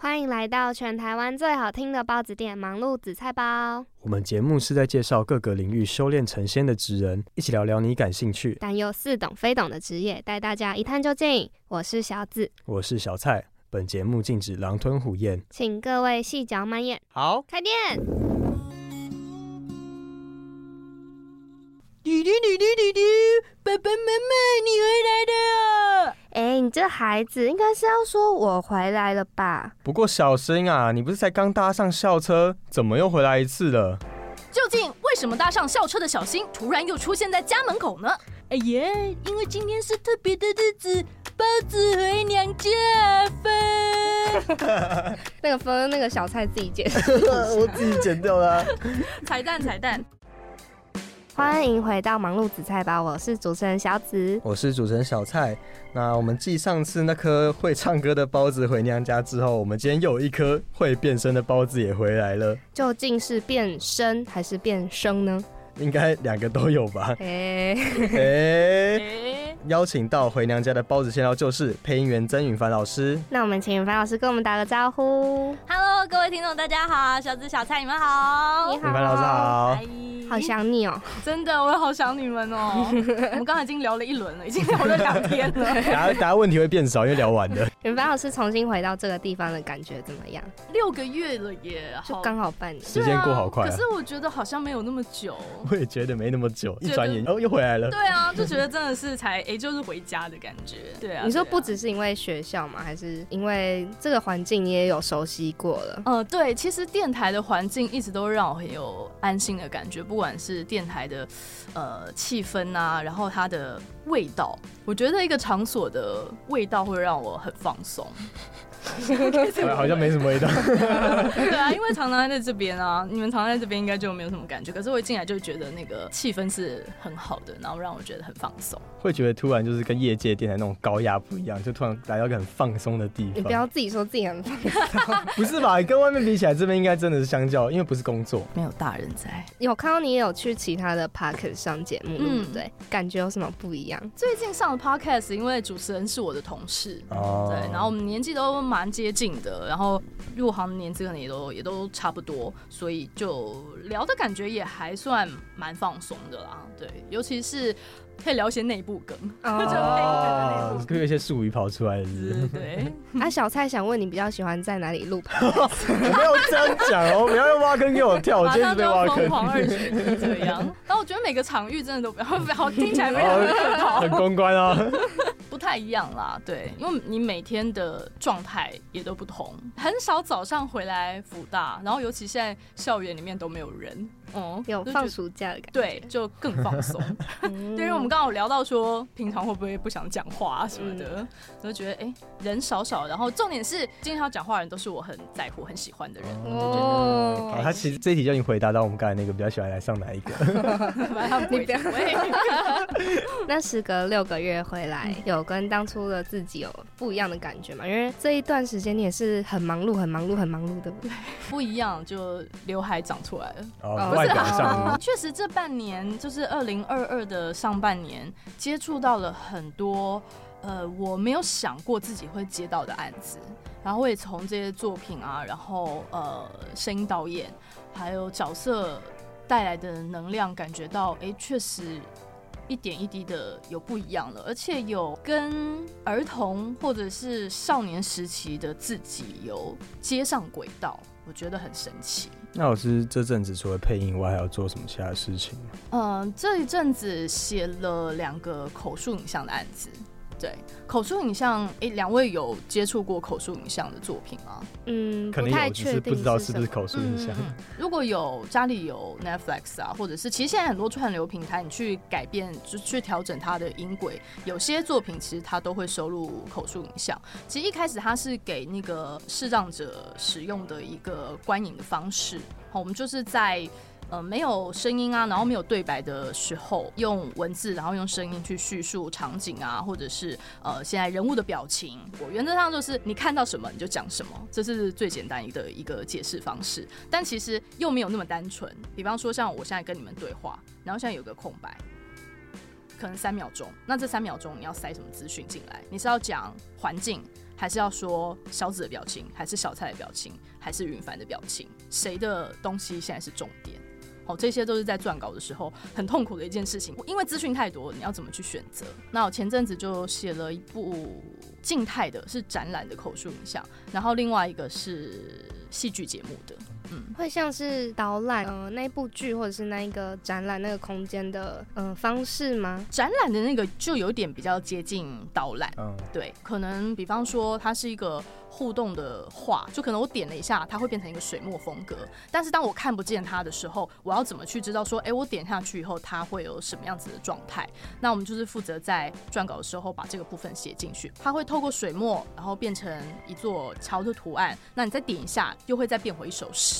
欢迎来到全台湾最好听的包子店——忙碌紫菜包。我们节目是在介绍各个领域修炼成仙的职人，一起聊聊你感兴趣但又似懂非懂的职业，带大家一探究竟。我是小紫，我是小蔡。本节目禁止狼吞虎咽，请各位细嚼慢咽。好，开店。嘟嘟嘟嘟嘟嘟，爸爸妈妈，你回来了。哎，你这孩子应该是要说我回来了吧？不过小新啊，你不是才刚搭上校车，怎么又回来一次了？究竟为什么搭上校车的小新突然又出现在家门口呢？哎呀，因为今天是特别的日子，包子回娘家分。那个分那个小菜自己剪，我自己剪掉了。彩蛋彩蛋。欢迎回到忙碌紫菜包，我是主持人小紫，我是主持人小蔡。那我们继上次那颗会唱歌的包子回娘家之后，我们今天又有一颗会变身的包子也回来了。究竟是变身还是变声呢？应该两个都有吧。哎哎，邀请到回娘家的包子先料就是配音员曾允凡老师。那我们请允凡老师跟我们打个招呼。Hello，各位听众，大家好，小紫、小蔡，你们好。你好允凡老师好。好想你哦，真的，我也好想你们哦。我们刚才已经聊了一轮了，已经聊了两天了。等下等下问题会变少，因为聊完了。允凡老师重新回到这个地方的感觉怎么样？六个月了耶，就好刚好半年。时间过好快啊可是我觉得好像没有那么久。我也觉得没那么久，一转眼哦又回来了。对啊，就觉得真的是才哎、就是回家的感觉。对啊，你说不只是因为学校嘛？还是因为这个环境你也有熟悉过了？呃，对，其实电台的环境一直都让我很有安心的感觉，不管是电台的呃气氛啊，然后它的味道，我觉得一个场所的味道会让我很放松。好像没什么味道。对啊，因为常常在这边啊，你们常常在这边应该就没有什么感觉，可是我一进来就觉得那个气氛是很好的，然后让我觉得很放松。会觉得突然就是跟业界电台那种高压不一样，就突然来到一个很放松的地方你不。要自己说自己很放松 不是吧？跟外面比起来，这边应该真的是相较，因为不是工作。没有大人在，有看到你也有去其他的 p a r k 上节目，对嗯不对？感觉有什么不一样？最近上的 podcast，因为主持人是我的同事，哦对，然后我们年纪都蛮蛮接近的，然后入行的年资可能也都也都差不多，所以就聊的感觉也还算蛮放松的啦。对，尤其是可以聊一些内部梗，哦。梗的，会有一些术语跑出来的是不是？对。那。啊，小蔡想问你比较喜欢在哪里录？没有这样讲哦，不要用挖坑给我跳，我今天被挖坑。疯狂二选一这样，然后我觉得每个场域真的都不要好，听起来非常的客套很，公关啊，不太一样啦。对，因为你每天的状态也都不同，很少早上回来辅大，然后尤其现在校园里面都没有人，哦、有放暑假的感觉对，就更放松。觉。对，因为我们刚刚有聊到说，平常会不会不想讲话啊什么的，我就觉得哎、人少少，然后重点是今天要讲话的人都是我很在乎、很喜欢的人，哦好，他其实这一题就已经回答到我们刚才那个比较喜欢来上哪一个。那时隔六个月回来，有跟当初的自己有不一样的感觉吗？因为这一段时间你也是很忙碌、很忙碌、很忙碌的。不一样，就刘海长出来了。哦，外表上 确实，这半年就是二零二二的上半年，接触到了很多呃我没有想过自己会接到的案子，然后我也从这些作品啊，然后呃声音导演还有角色带来的能量，感觉到哎，确实。一点一滴的有不一样了，而且有跟儿童或者是少年时期的自己有接上轨道，我觉得很神奇。那老师这阵子除了配音以外，还要做什么其他事情吗？嗯，这一阵子写了两个口述影像的案子。对，口述影像，诶，两位有接触过口述影像的作品吗？嗯，可能有，只不确定是不知道是不是口述影像。嗯 如果有家里有 Netflix 啊，或者是其实现在很多串流平台，你去改变就去调整它的音轨，有些作品其实它都会收录口述影像。其实一开始它是给那个视障者使用的一个观影的方式，好，我们就是在。呃没有声音啊，然后没有对白的时候，用文字，然后用声音去叙述场景啊，或者是呃现在人物的表情。我原则上就是你看到什么你就讲什么，这是最简单的一个解释方式。但其实又没有那么单纯。比方说像我现在跟你们对话，然后现在有个空白。可能三秒钟，那这三秒钟你要塞什么资讯进来？你是要讲环境，还是要说小紫的表情，还是小蔡的表情，还是云凡的表情？谁的东西现在是重点？哦，这些都是在撰稿的时候很痛苦的一件事情，因为资讯太多，你要怎么去选择？那我前阵子就写了一部静态的，是展览的口述影像，然后另外一个是戏剧节目的。嗯，会像是导览呃那部剧或者是那一个展览那个空间的嗯方式吗？展览的那个就有点比较接近导览，嗯，对，可能比方说它是一个。互动的画，就可能我点了一下，它会变成一个水墨风格。但是当我看不见它的时候，我要怎么去知道说，哎，我点下去以后它会有什么样子的状态？那我们就是负责在撰稿的时候把这个部分写进去。它会透过水墨，然后变成一座桥的图案。那你再点一下，又会再变回一首诗。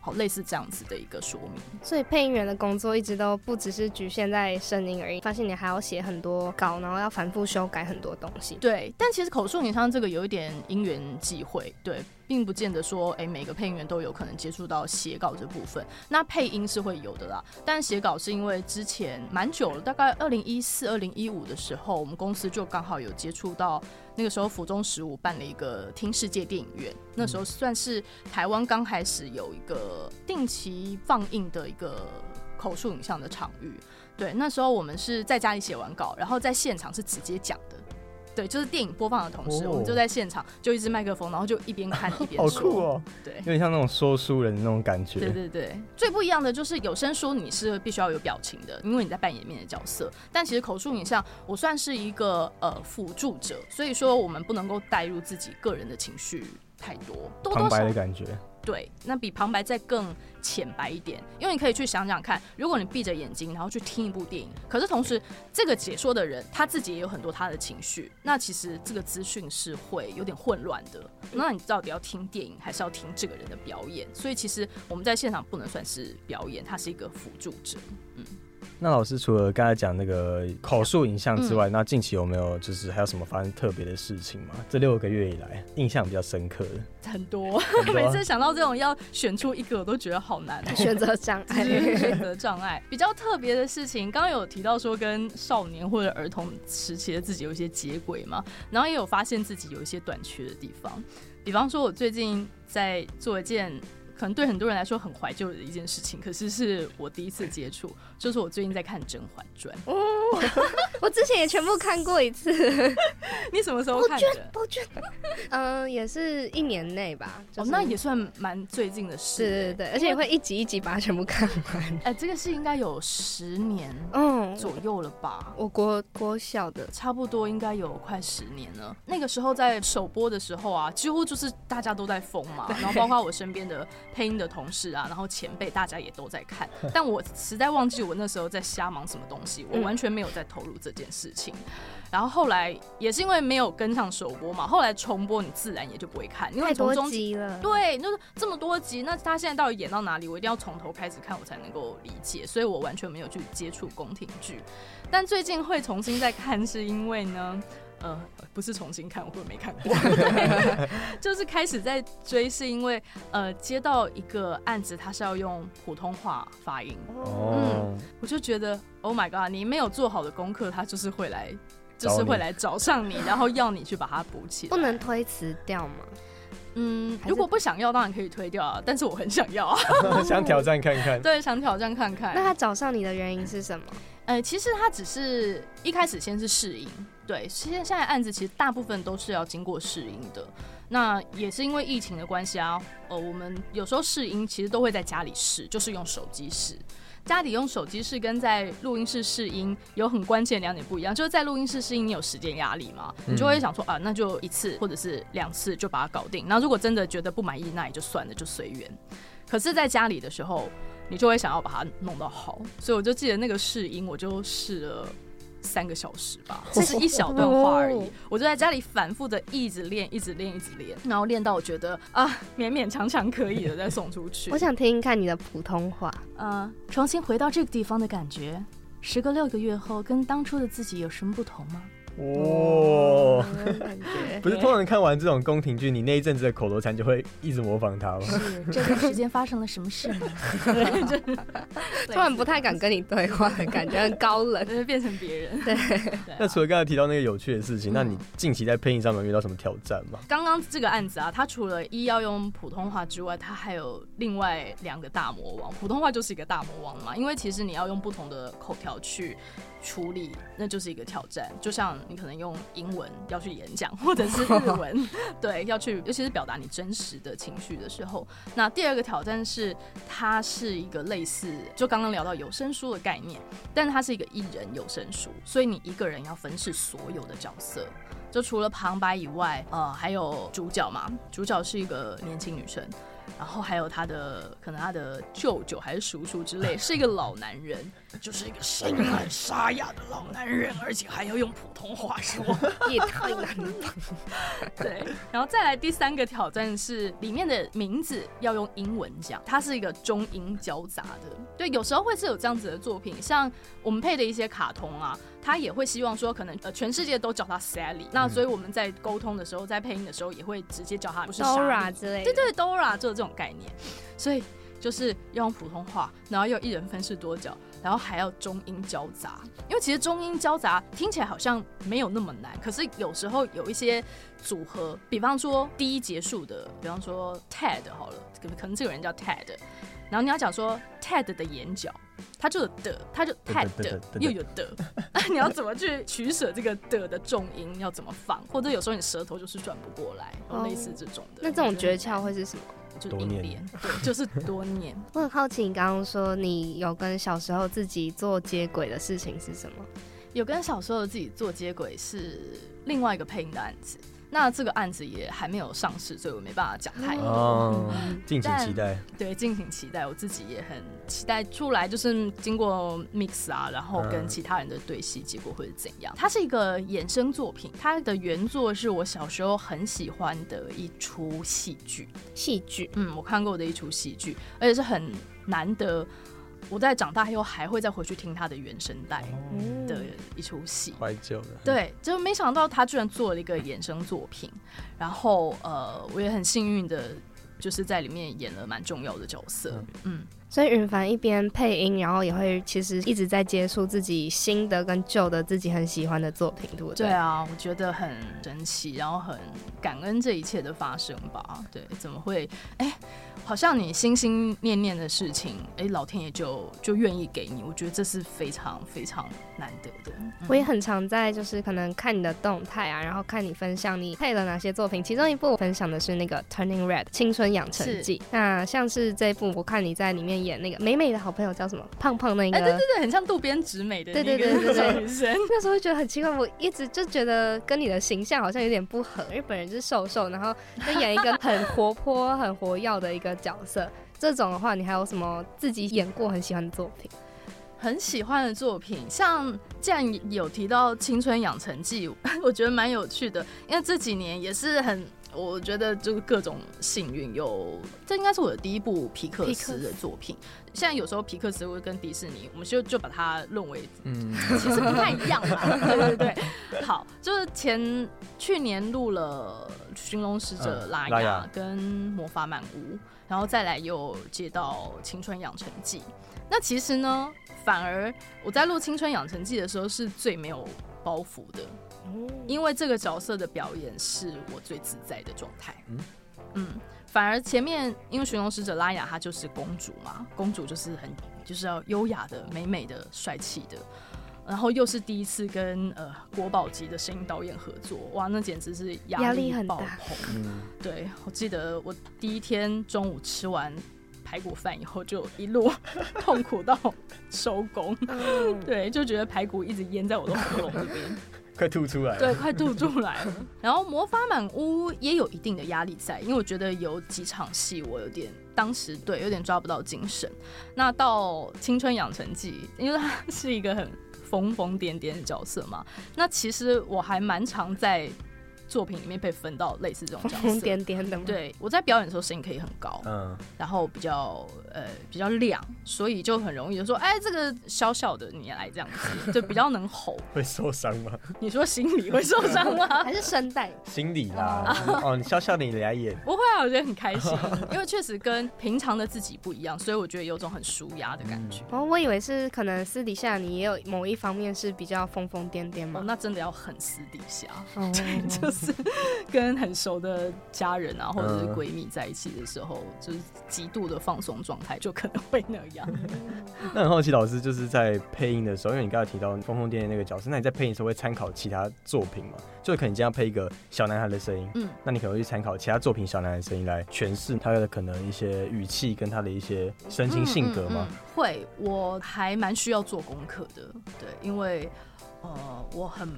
好，类似这样子的一个说明。所以配音员的工作一直都不只是局限在声音而已，发现你还要写很多稿，然后要反复修改很多东西。对，但其实口述影像这个有一点因缘际会，对。并不见得说，哎，每个配音员都有可能接触到写稿这部分。那配音是会有的啦，但写稿是因为之前蛮久了，大概二零一四、二零一五的时候，我们公司就刚好有接触到，那个时候府中十五办了一个听世界电影院，那时候算是台湾刚开始有一个定期放映的一个口述影像的场域。对，那时候我们是在家里写完稿，然后在现场是直接讲的。对，就是电影播放的同时，我们就在现场，就一支麦克风，然后就一边看一边说。好酷哦！对，有点像那种说书人的那种感觉。对对对，最不一样的就是有声书你是必须要有表情的，因为你在扮演面的角色。但其实口述影像，我算是一个呃辅助者，所以说我们不能够带入自己个人的情绪太多，多多少的感觉。对，那比旁白再更浅白一点，因为你可以去想想看，如果你闭着眼睛，然后去听一部电影，可是同时这个解说的人他自己也有很多他的情绪，那其实这个资讯是会有点混乱的。那你到底要听电影，还是要听这个人的表演？所以其实我们在现场不能算是表演，他是一个辅助者，嗯。那老师除了刚才讲那个口述影像之外，那近期有没有就是还有什么发生特别的事情吗？这六个月以来印象比较深刻的很多，每次想到这种要选出一个，我都觉得好难。选择障碍，选择障碍。比较特别的事情，刚刚有提到说跟少年或者儿童时期的自己有一些接轨嘛，然后也有发现自己有一些短缺的地方，比方说我最近在做一件。可能对很多人来说很怀旧的一件事情，可是是我第一次接触，就是我最近在看《甄嬛传》。哦，我之前也全部看过一次。你什么时候看的？宝娟，嗯，也是一年内吧。哦，那也算蛮最近的事。对对对，而且也会一集一集把它全部看完。哎，这个是应该有十年嗯左右了吧？我国国小的，差不多应该有快十年了。那个时候在首播的时候啊，几乎就是大家都在疯嘛，然后包括我身边的。配音的同事啊，然后前辈大家也都在看，但我实在忘记我那时候在瞎忙什么东西，我完全没有在投入这件事情。然后后来也是因为没有跟上首播嘛，后来重播你自然也就不会看，因为从中集了。对，就是这么多集，那他现在到底演到哪里，我一定要从头开始看，我才能够理解。所以我完全没有去接触宫廷剧，但最近会重新再看，是因为呢。呃，不是重新看，我没看过，就是开始在追，是因为呃接到一个案子，他是要用普通话发音，嗯，我就觉得 Oh my God，你没有做好的功课，他就是会来，就是会来找上你，然后要你去把它补起来，不能推辞掉吗？嗯，如果不想要，当然可以推掉啊，但是我很想要啊，想挑战看看，对，想挑战看看。那他找上你的原因是什么？呃，其实他只是一开始先是试音，对，其实现在案子其实大部分都是要经过试音的。那也是因为疫情的关系啊，呃，我们有时候试音其实都会在家里试，就是用手机试。家里用手机试跟在录音室试音有很关键两点不一样，就是在录音室试音你有时间压力嘛，你就会想说啊，那就一次或者是两次就把它搞定。那如果真的觉得不满意，那也就算了，就随缘。可是在家里的时候，你就会想要把它弄到好，所以我就记得那个试音，我就试了。三个小时吧，这是一小段话而已。我就在家里反复的一直练，一直练，一直练，然后练到我觉得啊，勉勉强强可以了，再送出去。我想听听看你的普通话。嗯，重新回到这个地方的感觉，时隔六个月后，跟当初的自己有什么不同吗？哇，感觉不是通常看完这种宫廷剧，你那一阵子的口头禅就会一直模仿他吗？是这段时间发生了什么事吗？突然不太敢跟你对话感觉，很高冷。会变成别人。对，那除了刚才提到那个有趣的事情，那你近期在配音上面遇到什么挑战吗？刚刚这个案子啊，它除了一要用普通话之外，它还有另外两个大魔王。普通话就是一个大魔王嘛，因为其实你要用不同的口条去处理，那就是一个挑战。就像你可能用英文要去演讲，或者是日文，对，要去，尤其是表达你真实的情绪的时候。那第二个挑战是，它是一个类似就刚刚聊到有声书的概念，但是它是一个一人有声书，所以你一个人要分饰所有的角色。就除了旁白以外，呃，还有主角嘛，主角是一个年轻女生。然后还有他的可能他的舅舅还是叔叔之类，是一个老男人，就是一个声音很沙哑的老男人，而且还要用普通话说，也太难了。对，然后再来第三个挑战是里面的名字要用英文讲，它是一个中英交杂的。对，有时候会是有这样子的作品，像我们配的一些卡通啊，他也会希望说可能呃全世界都叫他 Sally，那所以我们在沟通的时候，在配音的时候也会直接叫他不是 Dora 之类的，对对 Dora 就是这种概念，所以就是要用普通话，然后又一人分饰多角，然后还要中英交杂，因为其实中英交杂听起来好像没有那么难，可是有时候有一些组合，比方说第一结束的，比方说 Ted 好了，可可能这个人叫 Ted，然后你要讲说 Ted 的眼角，他就有的，他就 Ted 的又有的，你要怎么去取舍这个的的重音要怎么放，或者有时候你舌头就是转不过来，哦类似这种的。那这种诀窍会是什么？就是多念硬练，对，就是多年。我很好奇，你刚刚说你有跟小时候自己做接轨的事情是什么？有跟小时候自己做接轨是另外一个配音的案子，那这个案子也还没有上市，所以我没办法讲太多。敬请期待。对，敬请期待，我自己也很期待出来，就是经过 mix 啊，然后跟嗯其他人的对戏，结果会是怎样？它是一个衍生作品，它的原作是我小时候很喜欢的一出戏剧。戏剧嗯，我看过的一出戏剧，而且是很难得，我在长大以后还会再回去听他的原声带嗯的一出戏。怀旧的，对，就没想到他居然做了一个衍生作品，然后呃，我也很幸运的，就是在里面演了蛮重要的角色。嗯，所以云凡一边配音，然后也会其实一直在接触自己新的跟旧的自己很喜欢的作品，对不对？对啊，我觉得很神奇，然后很感恩这一切的发生吧。对，怎么会？哎，好像你心心念念的事情，哎，老天爷就就愿意给你，我觉得这是非常非常难得的。嗯我也很常在就是可能看你的动态啊，然后看你分享你配了哪些作品。其中一部我分享的是那个《Turning Red》青春养成记。那像是这一部，我看你在里面演那个美美的好朋友叫什么？胖胖那个。哎，对对对，很像渡边直美的对那个对对对对。那时候会觉得很奇怪，我一直就觉得跟你的形象好像有点不合，因为本人就是瘦瘦，然后就演一个很活泼、很活跃的一个角色。这种的话，你还有什么自己演过很喜欢的作品？很喜欢的作品，像既然有提到《青春养成记》，我觉得蛮有趣的，因为这几年也是很，我觉得就是各种幸运有，这应该是我的第一部皮克斯的作品。现在有时候皮克斯会跟迪士尼，我们就就把它论为嗯，其实不太一样啦。对对对，好，就是前去年录了《寻龙使者嗯拉雅拉雅》跟《魔法满屋》，然后再来又接到《青春养成记》。那其实呢，反而我在录《青春养成记》的时候是最没有包袱的，因为这个角色的表演是我最自在的状态。嗯嗯反而前面因为寻龙使者拉雅她就是公主嘛，公主就是很就是要优雅的、美美的、帅气的。然后又是第一次跟呃国宝级的声音导演合作，哇，那简直是压压力很大爆棚。嗯，对我记得我第一天中午吃完排排骨饭以后，就一路痛苦到收工。对，就觉得排骨一直淹在我的喉咙里边，快吐出来。对，快吐出来了。然后魔法满屋也有一定的压力在，因为我觉得有几场戏我有点当时对有点抓不到精神。那到青春养成记，因为他是一个很疯疯癫癫的角色嘛，那其实我还蛮常在。作品里面被分到类似这种角色，点点的。对，我在表演的时候声音可以很高，嗯，然后比较呃比较亮，所以就很容易就说，哎，这个小小的你来这样子，就比较能吼。会受伤吗？你说心里会受伤吗？还是声带？心理啦。哦，你笑笑你来演。不会啊，我觉得很开心，因为确实跟平常的自己不一样，所以我觉得有种很舒压的感觉。哦，我以为是可能私底下你也有某一方面是比较疯疯癫癫嘛。那真的要很私底下，对就是。跟很熟的家人啊，或者是闺蜜在一起的时候，就是极度的放松状态，就可能会那样。那很好奇，老师就是在配音的时候，因为你刚才提到疯疯癫癫那个角色，那你在配音的时候会参考其他作品吗？就可能这样配一个小男孩的声音，嗯，那你可能会去参考其他作品小男孩的声音来诠释他的可能一些语气跟他的一些身心性格吗？会，我还蛮需要做功课的，对，因为呃，我很。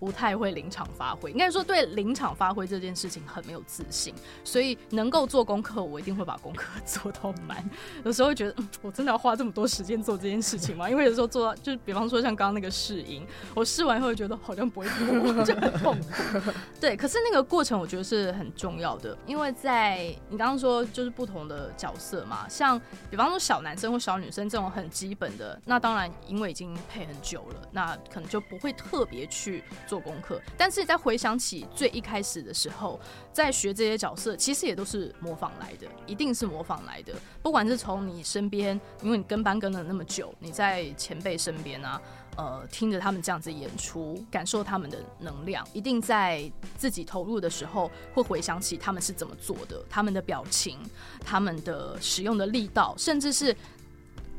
不太会临场发挥，应该说对临场发挥这件事情很没有自信，所以能够做功课，我一定会把功课做到满。有时候会觉得，我真的要花这么多时间做这件事情吗？因为有时候做到，就是比方说像刚刚那个试音，我试完以后觉得好像不会过，就很痛苦。对，可是那个过程我觉得是很重要的，因为在你刚刚说就是不同的角色嘛，像比方说小男生或小女生这种很基本的，那当然因为已经配很久了，那可能就不会特别去。做功课，但是在回想起最一开始的时候，在学这些角色，其实也都是模仿来的，一定是模仿来的。不管是从你身边，因为你跟班跟了那么久，你在前辈身边啊，呃，听着他们这样子演出，感受他们的能量，一定在自己投入的时候，会回想起他们是怎么做的，他们的表情，他们的使用的力道，甚至是。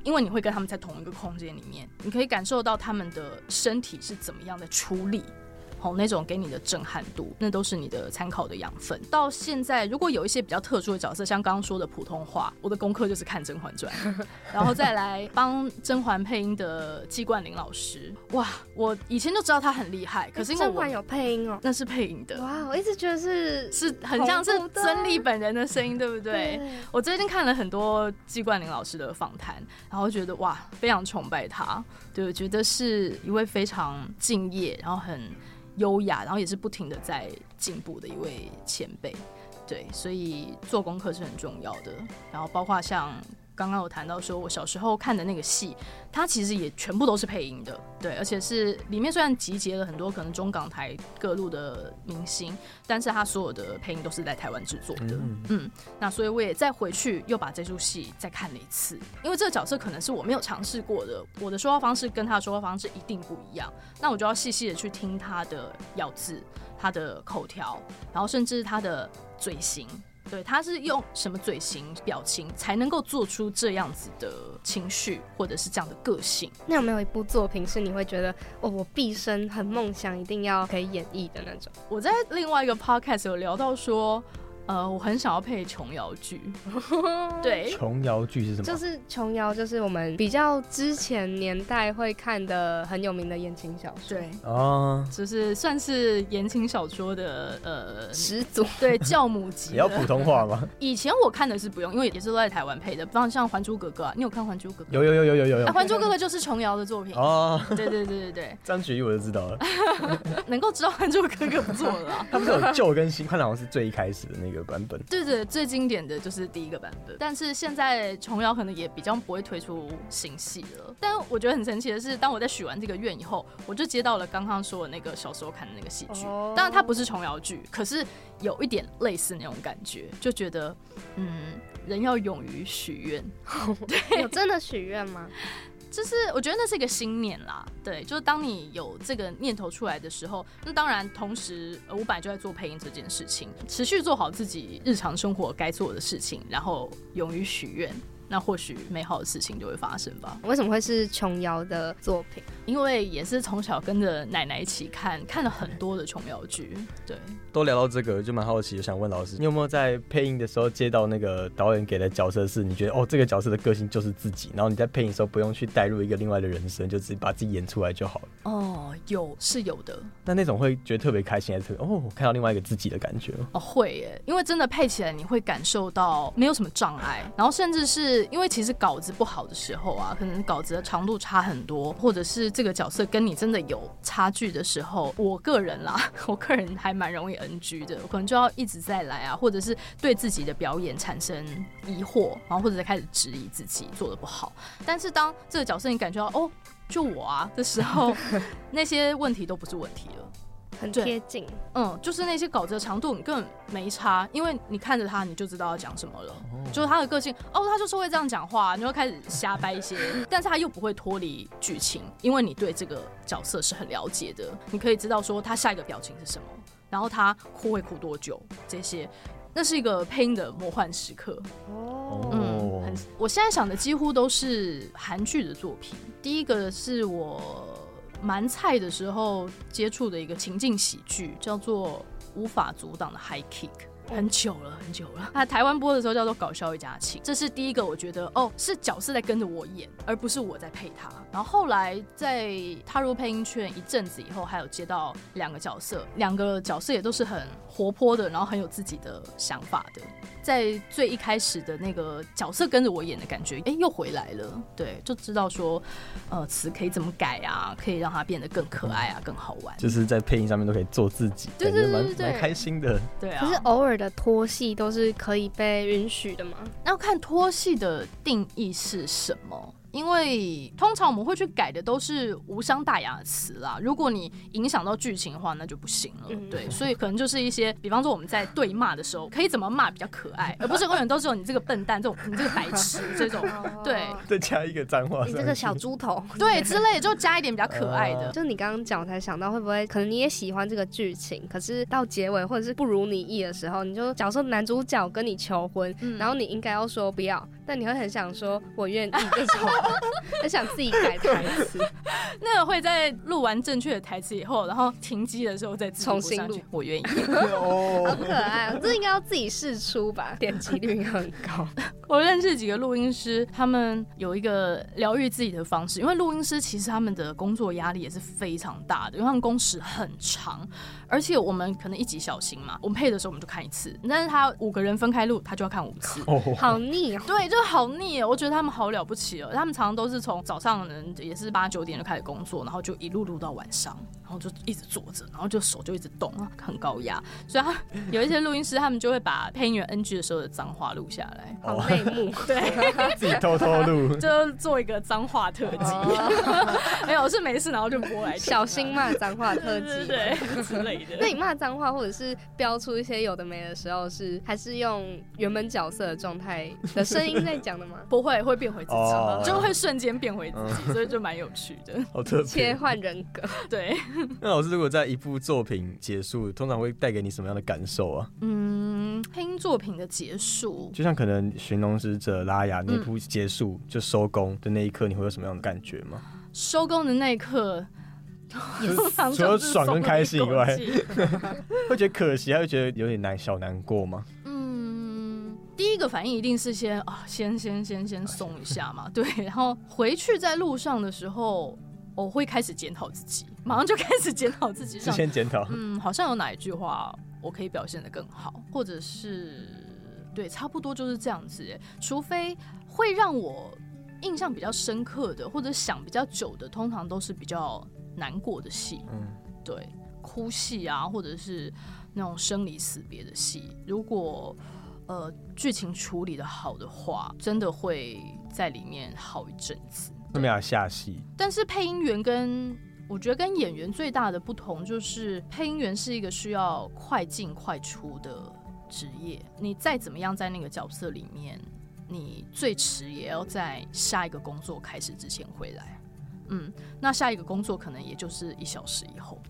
因为你会跟他们在同一个空间里面，你可以感受到他们的身体是怎么样的出力。哦，那种给你的震撼度，那都是你的参考的养分。到现在，如果有一些比较特殊的角色，像刚刚说的普通话，我的功课就是看《甄嬛传》，然后再来帮甄嬛配音的季冠霖老师。哇，我以前就知道他很厉害，可是因为甄嬛有配音哦，那是配音的。哇，我一直觉得是是很像是曾丽本人的声音，对不对？我最近看了很多季冠霖老师的访谈，然后觉得哇，非常崇拜他，对，我觉得是一位非常敬业，然后很。优雅，然后也是不停的在进步的一位前辈，对，所以做功课是很重要的。然后包括像。刚刚有谈到说，我小时候看的那个戏，它其实也全部都是配音的，对，而且是里面虽然集结了很多可能中港台各路的明星，但是他所有的配音都是在台湾制作的，嗯，那所以我也再回去又把这出戏再看了一次，因为这个角色可能是我没有尝试过的，我的说话方式跟他的说话方式一定不一样，那我就要细细的去听他的咬字、他的口条，然后甚至他的嘴型。对，他是用什么嘴型、表情才能够做出这样子的情绪，或者是这样的个性？那有没有一部作品是你会觉得，哦，我毕生很梦想一定要可以演绎的那种？我在另外一个 podcast 有聊到说。呃，我很想要配琼瑶剧。对，琼瑶剧是什么？就是琼瑶，就是我们比较之前年代会看的很有名的言情小说。对，哦，就是算是言情小说的呃始祖。对，教母级。也要普通话吗？以前我看的是不用，因为也是都在台湾配的，不像像《还珠格格》啊。你有看《还珠格格》？有有有有有有有。《还珠格格》就是琼瑶的作品哦。对对对对对。张学友我就知道了。能够知道《还珠格格》不错了。他们有旧跟新，看的好像是最一开始的那个。版本对对，最经典的就是第一个版本，但是现在琼瑶可能也比较不会推出新戏了。但我觉得很神奇的是，当我在许完这个愿以后，我就接到了刚刚说的那个小时候看的那个戏剧。当然它不是琼瑶剧，可是有一点类似那种感觉，就觉得嗯，人要勇于许愿。对，有真的许愿吗？就是我觉得那是一个心念啦，对，就是当你有这个念头出来的时候，那当然同时呃，我本来就在做配音这件事情，持续做好自己日常生活该做的事情，然后勇于许愿，那或许美好的事情就会发生吧。为什么会是琼瑶的作品？因为也是从小跟着奶奶一起看，看了很多的琼瑶剧。对，都聊到这个，就蛮好奇，想问老师，你有没有在配音的时候接到那个导演给的角色是，你觉得哦，这个角色的个性就是自己，然后你在配音的时候不用去带入一个另外的人生，就自己把自己演出来就好了。哦，有是有的。那那种会觉得特别开心，还是哦，看到另外一个自己的感觉？哦，会耶，因为真的配起来你会感受到没有什么障碍，然后甚至是因为其实稿子不好的时候啊，可能稿子的长度差很多，或者是这个角色跟你真的有差距的时候，我个人啦，我个人还蛮容易 NG 的，可能就要一直在来啊，或者是对自己的表演产生疑惑，然后或者在开始质疑自己做的不好。但是当这个角色你感觉到哦，就我啊的时候，那些问题都不是问题了。很贴近，嗯，就是那些稿子的长度你根本没差，因为你看着他你就知道要讲什么了，就是他的个性，哦，他就是会这样讲话，你会开始瞎掰一些，但是他又不会脱离剧情，因为你对这个角色是很了解的，你可以知道说他下一个表情是什么，然后他哭会哭多久，这些，那是一个配音的魔幻时刻。哦，嗯，很，我现在想的几乎都是韩剧的作品，第一个是我。蛮菜的时候接触的一个情境喜剧，叫做《无法阻挡的 High Kick》，很久了，很久了。那台湾播的时候叫做《搞笑一家亲》，这是第一个，我觉得哦，是角色在跟着我演，而不是我在配他。然后后来在踏入配音圈一阵子以后，还有接到两个角色，两个角色也都是很活泼的，然后很有自己的想法的。在最一开始的那个角色跟着我演的感觉，哎，又回来了。对，就知道说，呃，词可以怎么改啊，可以让它变得更可爱啊，更好玩。就是在配音上面都可以做自己，对对对对，蛮开心的。对啊。可是偶尔的拖戏都是可以被允许的吗？那要看拖戏的定义是什么。因为通常我们会去改的都是无伤大雅的词啦，如果你影响到剧情的话，那就不行了。对，所以可能就是一些，比方说我们在对骂的时候，可以怎么骂比较可爱，而不是永远都是有你这个笨蛋这种，你这个白痴这种。对，再加一个脏话，你这个小猪头，对之类，就加一点比较可爱的。就你刚刚讲，我才想到会不会可能你也喜欢这个剧情，可是到结尾或者是不如你意的时候，你就假设男主角跟你求婚，然后你应该要说不要，但你会很想说我愿意这种，很想。自己改台词，那个会在录完正确的台词以后，然后停机的时候再重新录。我愿意，好可爱，这应该要自己试出吧？点击率很高。我认识几个录音师，他们有一个疗愈自己的方式，因为录音师其实他们的工作压力也是非常大的，因为他们工时很长。而且我们可能一集小心嘛，我们配的时候我们就看一次，但是他五个人分开录，他就要看五次，好腻。对，就好腻。我觉得他们好了不起哦，他们常常都是从早上人也是八九点就开始工作，然后就一路录到晚上，然后就一直坐着，然后就手就一直动啊，很高压。所以他有一些录音师，他们就会把配音员 NG 的时候的脏话录下来，好内幕。对，自己偷偷录，就做一个脏话特辑。没有，是没事，然后就播来小心嘛脏话特辑，对之类。那你骂脏话或者是标出一些有的没的时候，是还是用原本角色的状态 的声音在讲的吗？不会，会变回自己，就会瞬间变回自己，所以就蛮有趣的。好特别，切换人格。对。那老师如果在一部作品结束，通常会带给你什么样的感受啊？嗯，配音作品的结束，就像可能《寻龙使者》拉雅那部结束就收工的那一刻，你会有什么样的感觉吗？收工的那一刻。除了爽跟开心以外，会觉得可惜，还会觉得有点难小难过吗？嗯，第一个反应一定是先啊，先先先先松一下嘛，对。然后回去在路上的时候，我会开始检讨自己，马上就开始检讨自己。先检讨，嗯，好像有哪一句话我可以表现的更好，或者是对，差不多就是这样子。除非会让我印象比较深刻的，或者想比较久的，通常都是比较。难过的戏，嗯，对，哭戏啊，或者是那种生离死别的戏，如果呃剧情处理的好的话，真的会在里面好一阵子。没有下戏，但是配音员跟我觉得跟演员最大的不同就是，配音员是一个需要快进快出的职业，你再怎么样在那个角色里面，你最迟也要在下一个工作开始之前回来。嗯，那下一个工作可能也就是一小时以后，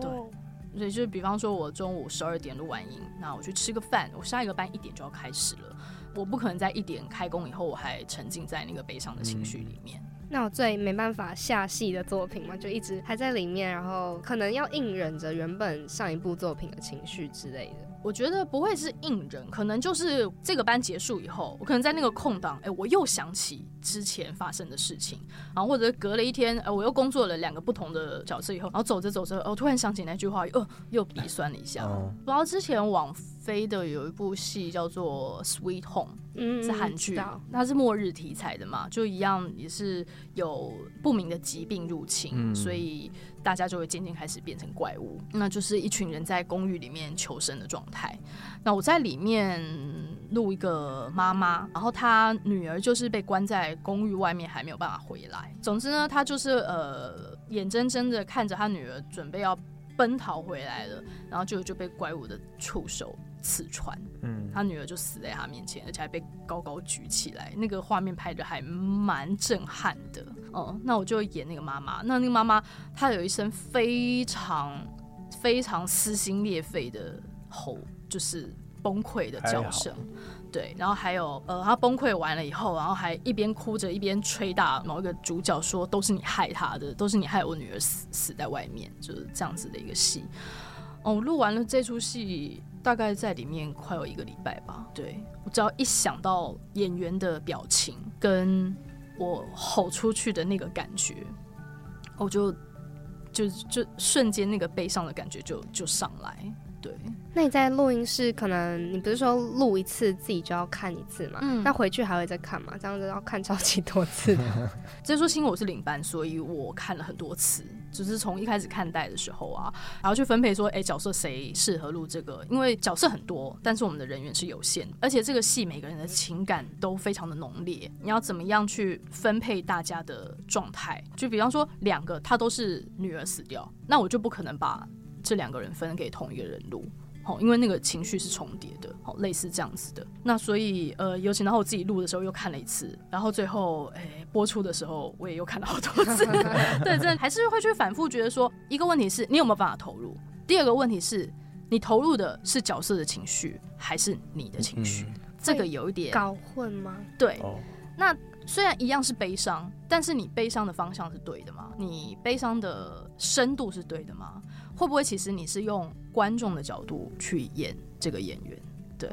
对，所以就是比方说，我中午十二点录完音，那我去吃个饭，我下一个班一点就要开始了，我不可能在一点开工以后，我还沉浸在那个悲伤的情绪里面。那我最没办法下戏的作品嘛，就一直还在里面，然后可能要硬忍着原本上一部作品的情绪之类的。我觉得不会是硬忍，可能就是这个班结束以后，我可能在那个空档，哎，我又想起之前发生的事情，然后或者隔了一天，呃，我又工作了两个不同的角色以后，然后走着走着，哦，突然想起那句话，呃，又鼻酸了一下。不知道之前网飞的有一部戏叫做《Sweet Home》，嗯，是韩剧，它是末日题材的嘛，就一样也是有不明的疾病入侵，所以。大家就会渐渐开始变成怪物，那就是一群人在公寓里面求生的状态。那我在里面录一个妈妈，然后她女儿就是被关在公寓外面，还没有办法回来。总之呢，她就是呃眼睁睁的看着她女儿准备要奔逃回来了，然后就就被怪物的触手。刺穿，嗯，她女儿就死在她面前，而且还被高高举起来，那个画面拍的还蛮震撼的。哦，那我就演那个妈妈，那那个妈妈她有一声非常非常撕心裂肺的吼，就是崩溃的叫声，对，然后还有呃，他崩溃完了以后，然后还一边哭着一边吹打某一个主角，说都是你害他的，都是你害我女儿死死在外面，就是这样子的一个戏。哦，录完了这出戏。大概在里面快有一个礼拜吧。对我只要一想到演员的表情，跟我吼出去的那个感觉，我就就就瞬间那个悲伤的感觉就就上来。对，那你在录音室，可能你不是说录一次自己就要看一次嘛？嗯，那回去还会再看嘛？这样子要看超级多次。这出新我是领班，所以我看了很多次。只是从一开始看待的时候啊，然后去分配说，哎，角色谁适合录这个？因为角色很多，但是我们的人员是有限，而且这个戏每个人的情感都非常的浓烈。你要怎么样去分配大家的状态？就比方说，两个他都是女儿死掉，那我就不可能把。这两个人分给同一个人录，好，因为那个情绪是重叠的，好，类似这样子的。那所以，呃，尤其然后我自己录的时候又看了一次，然后最后，哎，播出的时候我也又看了好多次。对，真的还是会去反复觉得说，一个问题是你有没有办法投入，第二个问题是你投入的是角色的情绪还是你的情绪？这个有一点搞混吗？对，那虽然一样是悲伤，但是你悲伤的方向是对的吗？你悲伤的深度是对的吗？会不会其实你是用观众的角度去演这个演员？对，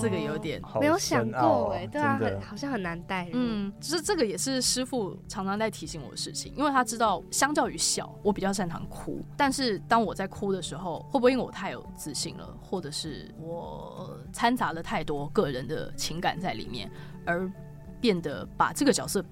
这个有点没有想过哎，对啊，很好像很难带入。嗯，就是这个也是师傅常常在提醒我的事情，因为他知道相较于笑，我比较擅长哭。但是当我在哭的时候，会不会因为我太有自信了，或者是我掺杂了太多个人的情感在里面，而变得把这个角色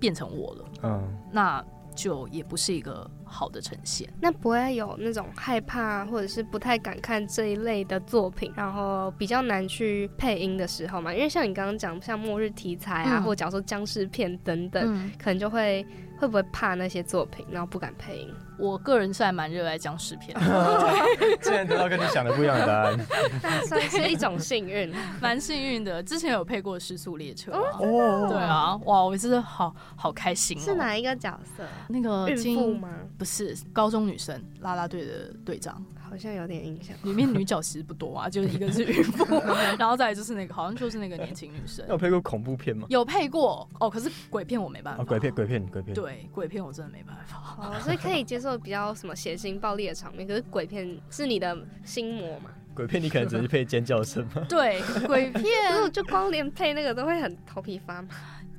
变成我了？嗯，那。就也不是一个好的呈现，那不会有那种害怕或者是不太敢看这一类的作品，然后比较难去配音的时候嘛？因为像你刚刚讲，像末日题材啊，或者讲说僵尸片等等，可能就会。会不会怕那些作品，然后不敢配音？我个人是还蛮热爱僵尸片，竟然得到跟你想的不一样的答案，算是一种幸运，蛮幸运的。之前有配过《失速列车》哦，对啊，哇，我真的好好开心。是哪一个角色？那个孕妇吗？不是，高中女生，啦啦队的队长。好像有点印象，里面女角其实不多啊，就是一个是孕妇，然后再就是那个好像就是那个年轻女生。有配过恐怖片吗？有配过哦，可是鬼片我没办法。鬼片鬼片鬼片。对，鬼片我真的没办法。哦，所以可以接受比较什么血腥暴力的场面，可是鬼片是你的心魔嘛？鬼片你可能只是配尖叫声吗？对，鬼片就光连配那个都会很头皮发麻，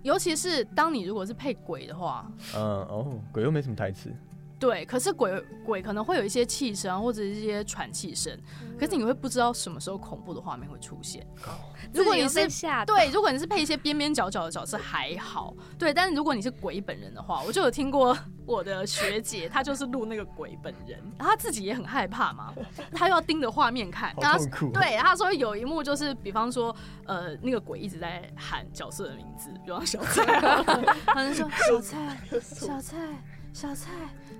尤其是当你如果是配鬼的话，嗯哦，鬼又没什么台词。对，可是鬼鬼可能会有一些气声或者一些喘气声，可是你会不知道什么时候恐怖的画面会出现。如果你是对，如果你是配一些边边角角的角色还好，对，但是如果你是鬼本人的话，我就有听过我的学姐，她就是录那个鬼本人，她自己也很害怕嘛，她又要盯着画面看，对，她说有一幕就是，比方说，呃，那个鬼一直在喊角色的名字，比方小蔡，他就说小蔡，小蔡。小蔡，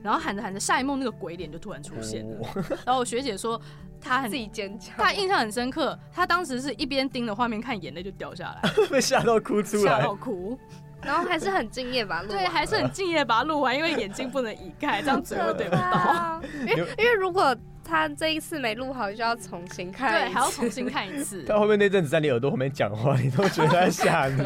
然后喊着喊着，夏一梦那个鬼脸就突然出现了。然后我学姐说，她很自己尖叫，她印象很深刻。她当时是一边盯着画面看，眼泪就掉下来，被吓到哭出来，吓到哭。然后还是很敬业把录，对，还是很敬业把它录完，因为眼睛不能移开，这样嘴会对不到。因为因为如果。他这一次没录好，就要重新看，对，还要重新看一次。他后面那阵子在你耳朵后面讲话，你都觉得在吓你。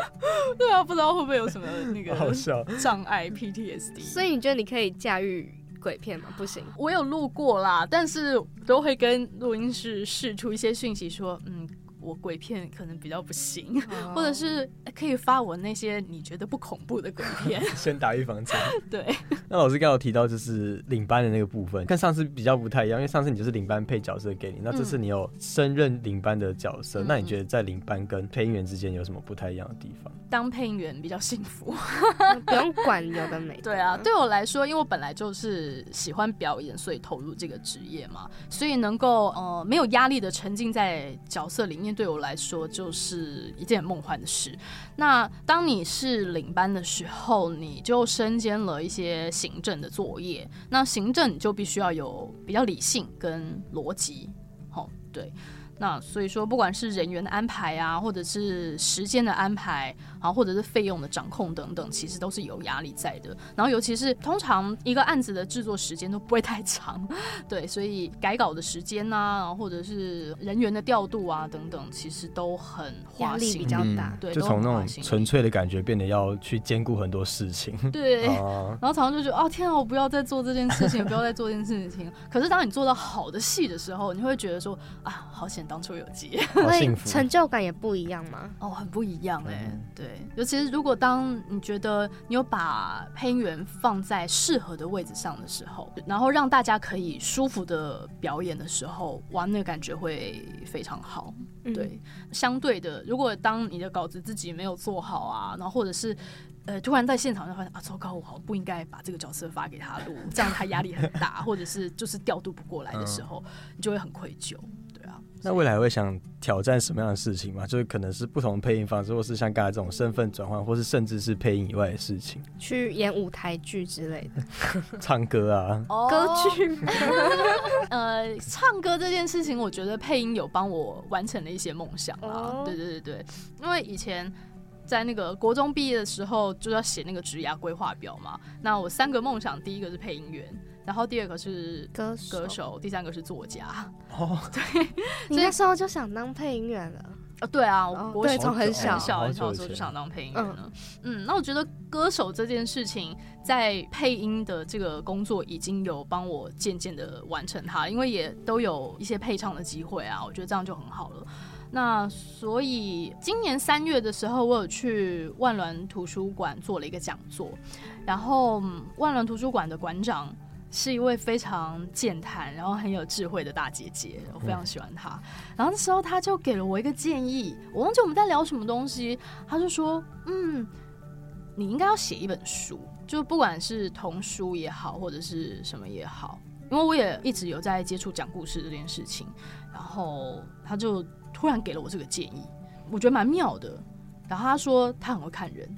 对啊，不知道会不会有什么那个好笑障碍 PTSD。所以你觉得你可以驾驭鬼片吗？不行，我有录过啦，但是都会跟录音室试出一些讯息说，嗯。我鬼片可能比较不行，或者是可以发我那些你觉得不恐怖的鬼片，先打预防针。对，那老师刚有提到就是领班的那个部分，跟上次比较不太一样，因为上次你就是领班配角色给你，那这次你有升任领班的角色，那你觉得在领班跟配音员之间有什么不太一样的地方？当配音员比较幸福，不用管有的没。对啊，对我来说，因为我本来就是喜欢表演，所以投入这个职业嘛，所以能够呃没有压力的沉浸在角色里面。对我来说就是一件梦幻的事。那当你是领班的时候，你就身兼了一些行政的作业。那行政你就必须要有比较理性跟逻辑。好，对。那所以说，不管是人员的安排啊，或者是时间的安排，然后或者是费用的掌控等等，其实都是有压力在的。然后尤其是通常一个案子的制作时间都不会太长，对，所以改稿的时间呐，或者是人员的调度啊等等，其实都很压力比较大。对，就从那种纯粹的感觉变得要去兼顾很多事情。对，然后常常就觉得哦天啊，我不要再做这件事情，不要再做这件事情。可是当你做到好的戏的时候，你会觉得说啊，好险。当初有接，所成就感也不一样吗？哦，很不一样哎。对，尤其是如果当你觉得你有把配音员放在适合的位置上的时候，然后让大家可以舒服的表演的时候，哇，那感觉会非常好。对，相对的，如果当你的稿子自己没有做好啊，然后或者是呃突然在现场就发现啊，糟糕，我好不应该把这个角色发给他录，这样他压力很大，或者是就是调度不过来的时候，你就会很愧疚。那未来会想挑战什么样的事情吗？就是可能是不同的配音方式，或是像刚才这种身份转换，或是甚至是配音以外的事情，去演舞台剧之类的，唱歌啊，歌剧。呃，唱歌这件事情，我觉得配音有帮我完成了一些梦想啊。对对对对，因为以前在那个国中毕业的时候，就要写那个职涯规划表嘛。那我三个梦想，第一个是配音员。然后第二个是歌歌手，第三个是作家。哦，对，你那时候就想当配音员了。啊，对啊，我从很小很小的时候就想当配音员了。嗯，那我觉得歌手这件事情，在配音的这个工作已经有帮我渐渐的完成它，因为也都有一些配唱的机会啊，我觉得这样就很好了。那所以今年三月的时候，我有去万峦图书馆做了一个讲座，然后万峦图书馆的馆长。是一位非常健谈，然后很有智慧的大姐姐，我非常喜欢她。然后那时候她就给了我一个建议，我忘记我们在聊什么东西，她就说：“嗯，你应该要写一本书，就不管是童书也好，或者是什么也好，因为我也一直有在接触讲故事这件事情。”然后她就突然给了我这个建议，我觉得蛮妙的。然后她说她很会看人，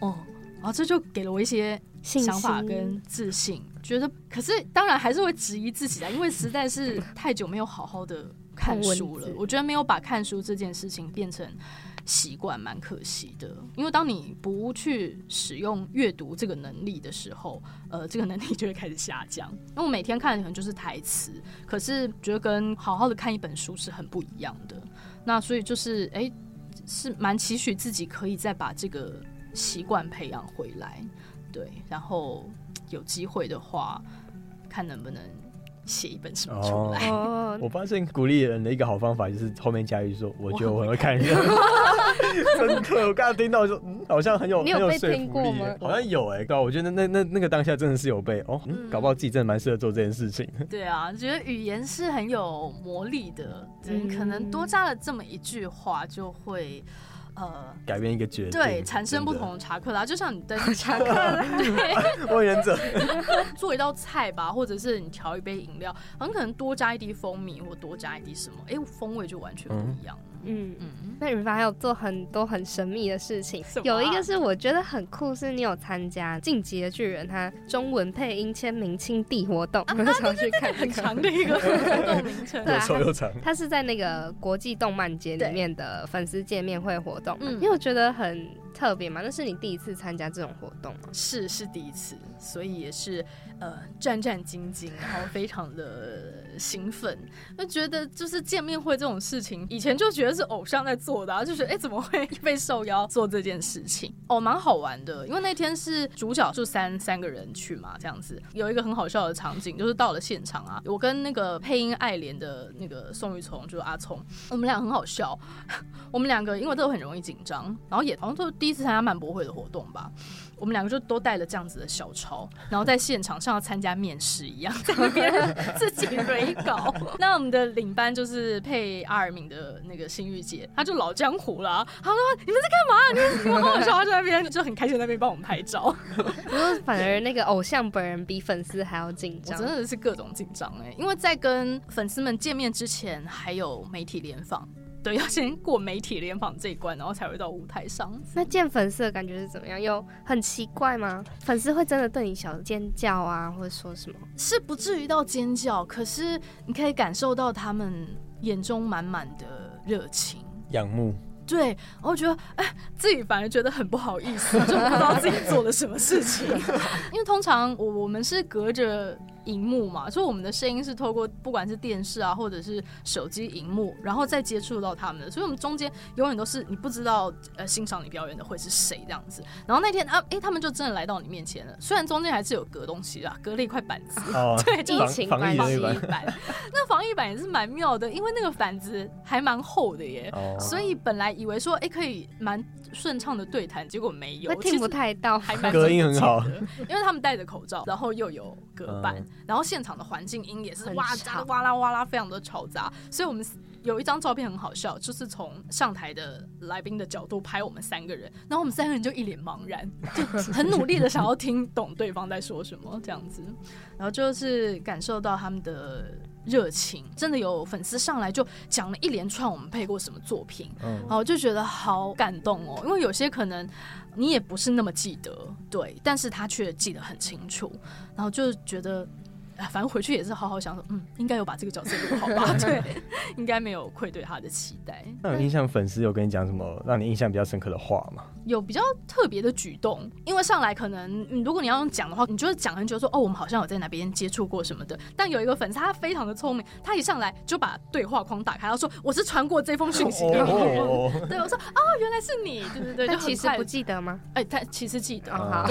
哦，然后这就给了我一些想法跟自信。觉得，可是当然还是会质疑自己啊，因为实在是太久没有好好的看书了。我觉得没有把看书这件事情变成习惯，蛮可惜的。因为当你不去使用阅读这个能力的时候，呃，这个能力就会开始下降。因为我每天看的可能就是台词，可是觉得跟好好的看一本书是很不一样的。那所以就是，哎，是蛮期许自己可以再把这个习惯培养回来。对，然后。有机会的话，看能不能写一本什么出来。我发现鼓励人的一个好方法就是后面加一句说：“我觉得我很会看人。”真的，我刚刚听到说，嗯，好像很有很有说服力。好像有哎，高，我觉得那那那个当下真的是有被哦，搞不好自己真的蛮适合做这件事情。对啊，觉得语言是很有魔力的，可能多加了这么一句话就会。呃，改变一个决定，对，产生不同的查克拉，就像你登查克拉，对，我原则。做一道菜吧，或者是你调一杯饮料，很可能多加一滴蜂蜜，或多加一滴什么，哎，风味就完全不一样。嗯嗯嗯，那你们还有做很多很神秘的事情，有一个是我觉得很酷，是你有参加《晋级的巨人》他中文配音签名亲弟活动，我想去看很长的一个活动名称，又丑又长。他是在那个国际动漫节里面的粉丝见面会活动，因为我觉得很。特别嘛？那是你第一次参加这种活动吗？是，是第一次，所以也是呃战战兢兢，然后非常的兴奋，就觉得就是见面会这种事情，以前就觉得是偶像在做的，啊就觉得哎怎么会 被受邀做这件事情？哦，蛮好玩的，因为那天是主角就三三个人去嘛，这样子有一个很好笑的场景，就是到了现场啊，我跟那个配音爱莲的那个宋玉聪，就是阿聪，我们俩很好笑，我们两个因为都很容易紧张，然后也好像都第一次参加漫博会的活动吧。我们两个就都带了这样子的小抄，然后在现场像要参加面试一样，在那边自己蕊稿。那我们的领班就是配阿尔敏的那个新玉姐，她就老江湖了。她说：“你们在干嘛？你们好好笑，在那边就很开心，在那边帮我们拍照。”不过反而那个偶像本人比粉丝还要紧张，真的是各种紧张哎，因为在跟粉丝们见面之前，还有媒体联访。对，要先过媒体联访这一关，然后才会到舞台上。那见粉丝的感觉是怎么样？有很奇怪吗？粉丝会真的对你小尖叫啊，或者说什么？是不至于到尖叫，可是你可以感受到他们眼中满满的热情、仰慕。对，我觉得哎，自己反而觉得很不好意思，就不知道自己做了什么事情。因为通常我我们是隔着。荧幕嘛，所以我们的声音是透过不管是电视啊，或者是手机荧幕，然后再接触到他们的，所以我们中间永远都是你不知道呃欣赏你表演的会是谁这样子。然后那天啊，哎，他们就真的来到你面前了，虽然中间还是有隔东西啦，隔了一块板子，对，疫情防疫板。那防疫板也是蛮妙的，因为那个板子还蛮厚的耶，所以本来以为说哎可以蛮顺畅的对谈，结果没有，听不太到，还蛮 隔音很好，因为他们戴着口罩，然后又有隔板。然后现场的环境音也是哇哇啦哇啦，非常的嘈杂。所以我们有一张照片很好笑，就是从上台的来宾的角度拍我们三个人，然后我们三个人就一脸茫然，就很努力的想要听懂对方在说什么这样子。然后就是感受到他们的热情，真的有粉丝上来就讲了一连串我们配过什么作品，然后就觉得好感动哦，因为有些可能你也不是那么记得，对，但是他却记得很清楚，然后就觉得。反正回去也是好好想说，嗯，应该有把这个角色录好吧？对，应该没有愧对他的期待。那有印象粉丝有跟你讲什么让你印象比较深刻的话吗？有比较特别的举动，因为上来可能如果你要用讲的话，你就是讲很久说哦，我们好像有在哪边接触过什么的。但有一个粉丝他非常的聪明，他一上来就把对话框打开，他说我是传过这封讯息给你。对，我说啊，原来是你，对对对，他其实不记得吗？哎，他其实记得，好，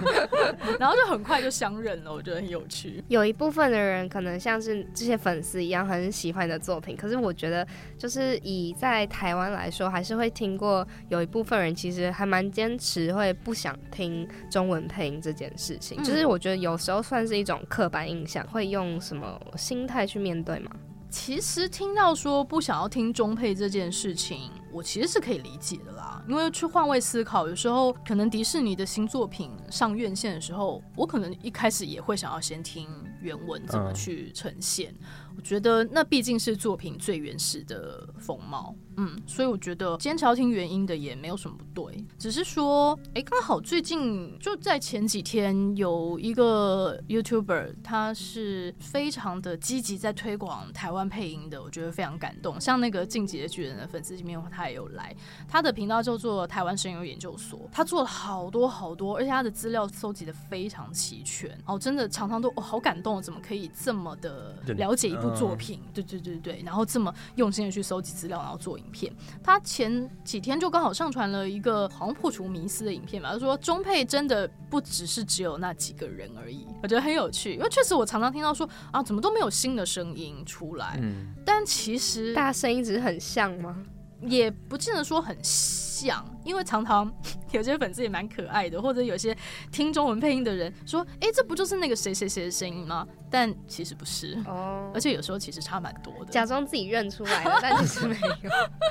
然后就很快就相认了，我觉得很有趣。有一部分的人可能像是这些粉丝一样很喜欢你的作品，可是我觉得就是以在台湾来说，还是会听过有一部分人其实还蛮坚持会不想听中文配音这件事情。就是我觉得有时候算是一种刻板印象，会用什么心态去面对吗？其实听到说不想要听中配这件事情，我其实是可以理解的啦。因为去换位思考，有时候可能迪士尼的新作品上院线的时候，我可能一开始也会想要先听原文怎么去呈现。我觉得那毕竟是作品最原始的风貌，嗯，所以我觉得今天朝听原因的也没有什么不对，只是说，哎，刚好最近就在前几天有一个 YouTuber，他是非常的积极在推广台湾配音的，我觉得非常感动。像那个进击的巨人的粉丝里面，他也有来，他的频道叫做台湾声优研究所，他做了好多好多，而且他的资料搜集的非常齐全，哦，真的常常都哦好感动，怎么可以这么的了解一部。作品，对对对对，然后这么用心的去搜集资料，然后做影片。他前几天就刚好上传了一个好像破除迷思的影片吧，他说中配真的不只是只有那几个人而已，我觉得很有趣，因为确实我常常听到说啊，怎么都没有新的声音出来，嗯，但其实大家声音只是很像吗？也不见得说很像，因为常常有些粉丝也蛮可爱的，或者有些听中文配音的人说：“哎，这不就是那个谁谁谁的声音吗？”但其实不是哦，而且有时候其实差蛮多的，假装自己认出来了，但其实没有，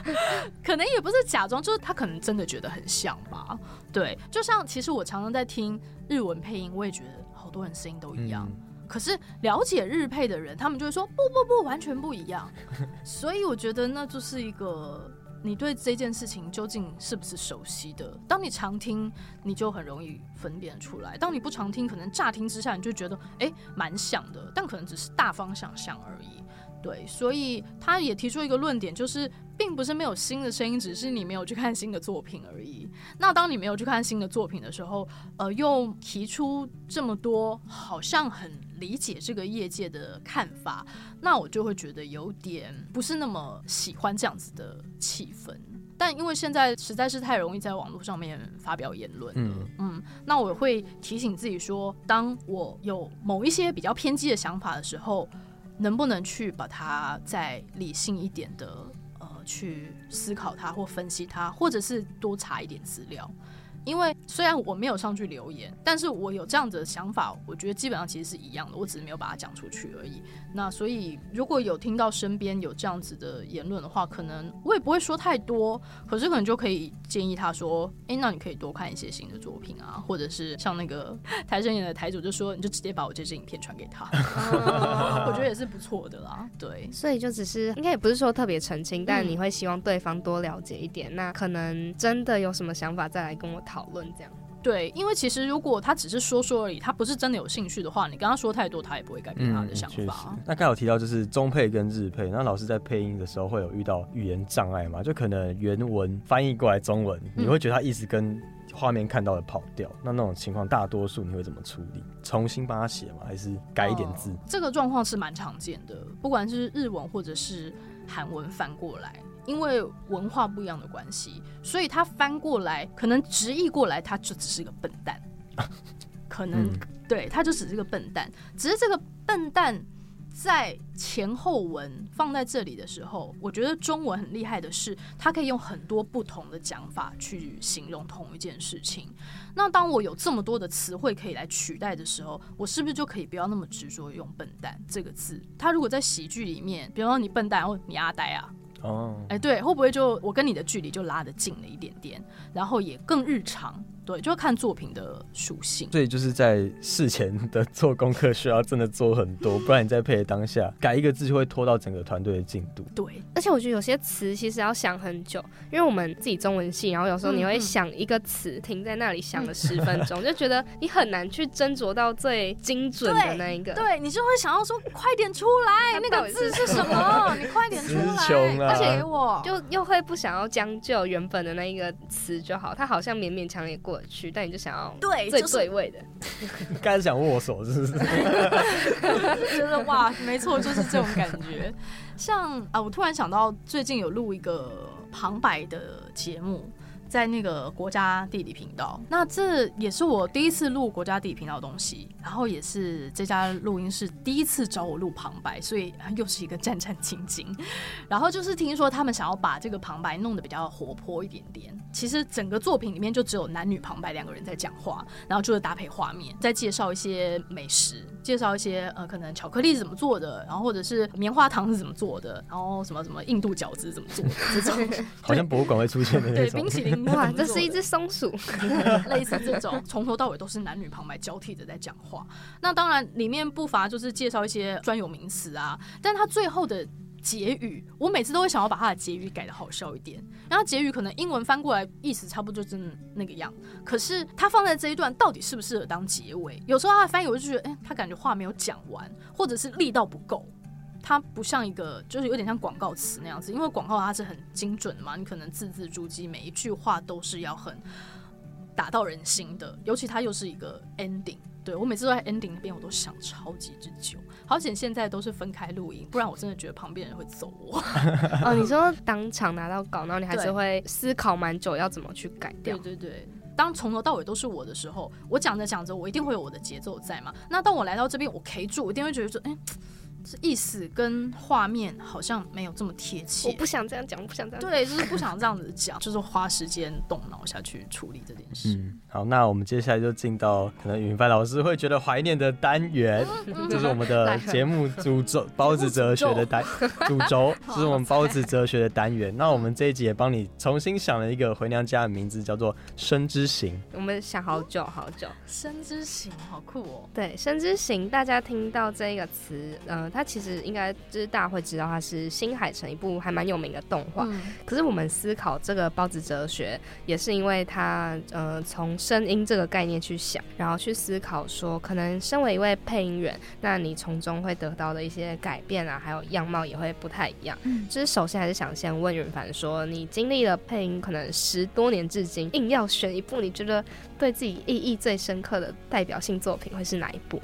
可能也不是假装，就是他可能真的觉得很像吧。对，就像其实我常常在听日文配音，我也觉得好多人声音都一样。可是了解日配的人，他们就会说不不不，完全不一样。所以我觉得那就是一个你对这件事情究竟是不是熟悉的。当你常听，你就很容易分辨出来；当你不常听，可能乍听之下你就觉得哎蛮像的，但可能只是大方向像而已。对，所以他也提出一个论点，就是并不是没有新的声音，只是你没有去看新的作品而已。那当你没有去看新的作品的时候，呃，又提出这么多好像很理解这个业界的看法，那我就会觉得有点不是那么喜欢这样子的气氛。但因为现在实在是太容易在网络上面发表言论了，嗯，那我会提醒自己说，当我有某一些比较偏激的想法的时候。能不能去把它再理性一点的呃去思考它或分析它，或者是多查一点资料？因为虽然我没有上去留言，但是我有这样子的想法，我觉得基本上其实是一样的，我只是没有把它讲出去而已。那所以如果有听到身边有这样子的言论的话，可能我也不会说太多，可是可能就可以建议他说：“哎，那你可以多看一些新的作品啊，或者是像那个台生演的台主就说，你就直接把我这支影片传给他，我觉得也是不错的啦。”对，所以就只是应该也不是说特别澄清，但你会希望对方多了解一点。那可能真的有什么想法再来跟我讨。讨论这样对，因为其实如果他只是说说而已，他不是真的有兴趣的话，你跟他说太多，他也不会改变他的想法。那刚有提到就是中配跟日配，那老师在配音的时候会有遇到语言障碍吗？就可能原文翻译过来中文，你会觉得他一直跟画面看到的跑掉，那那种情况大多数你会怎么处理？重新帮他写吗？还是改一点字？这个状况是蛮常见的，不管是日文或者是韩文翻过来。因为文化不一样的关系，所以他翻过来，可能直译过来，他就只是个笨蛋。可能对，他就只是个笨蛋。只是这个笨蛋在前后文放在这里的时候，我觉得中文很厉害的是，它可以用很多不同的讲法去形容同一件事情。那当我有这么多的词汇可以来取代的时候，我是不是就可以不要那么执着用“笨蛋”这个字？他如果在喜剧里面，比方说你笨蛋，或你阿呆啊。哦，哎，对，会不会就我跟你的距离就拉得近了一点点，然后也更日常。对，就要看作品的属性。所以就是在事前的做功课需要真的做很多，不然你在配的当下改一个字就会拖到整个团队的进度。对，而且我觉得有些词其实要想很久，因为我们自己中文系，然后有时候你会想一个词停在那里想了十分钟，就觉得你很难去斟酌到最精准的那一个。对你就会想要说快点出来，那个字是什么？你快点出来，而且我就又会不想要将就原本的那一个词就好，它好像勉勉强强也过。去，但你就想要对最对位的，刚才想握手，是不是？觉得哇，没错，就是这种感觉。像啊，我突然想到，最近有录一个旁白的节目。在那个国家地理频道，那这也是我第一次录国家地理频道的东西，然后也是这家录音室第一次找我录旁白，所以又是一个战战兢兢。然后就是听说他们想要把这个旁白弄得比较活泼一点点，其实整个作品里面就只有男女旁白两个人在讲话，然后就是搭配画面，再介绍一些美食，介绍一些呃可能巧克力是怎么做的，然后或者是棉花糖是怎么做的，然后什么什么印度饺子怎么做的这种，好像博物馆会出现的那种，对冰淇淋。哇，这是一只松鼠，类似这种，从头到尾都是男女旁白交替的在讲话。那当然里面不乏就是介绍一些专有名词啊，但他最后的结语，我每次都会想要把它的结语改的好笑一点。然后结语可能英文翻过来意思差不多就真那个样，可是它放在这一段到底适不适合当结尾？有时候它的翻译我就觉得，哎，他感觉话没有讲完，或者是力道不够。它不像一个，就是有点像广告词那样子，因为广告它是很精准的嘛，你可能字字珠玑，每一句话都是要很打到人心的。尤其它又是一个 ending，对我每次都在 ending 那边，我都想超级之久。好险现在都是分开录音，不然我真的觉得旁边人会揍我。哦，你说当场拿到稿，然后你还是会思考蛮久，要怎么去改掉？对对对，当从头到尾都是我的时候，我讲着讲着，我一定会有我的节奏在嘛。那当我来到这边，我 K 住，我一定会觉得说，哎。意思跟画面好像没有这么贴切。我不想这样讲，我不想这样。对，就是不想这样子讲，就是花时间动脑下去处理这件事。嗯，好，那我们接下来就进到可能云帆老师会觉得怀念的单元，这是我们的节目主轴包子哲学的单主轴，就是我们包子哲学的单元。那我们这一集也帮你重新想了一个回娘家的名字，叫做“生之行”。我们想好久好久，“生之行”好酷哦。对，“生之行”，大家听到这个词，嗯。它其实应该就是大家会知道，它是新海诚一部还蛮有名的动画。可是我们思考这个包子哲学，也是因为他呃从声音这个概念去想，然后去思考说，可能身为一位配音员，那你从中会得到的一些改变啊，还有样貌也会不太一样。嗯，就是首先还是想先问云凡说，你经历了配音可能十多年至今，硬要选一部你觉得对自己意义最深刻的代表性作品，会是哪一部？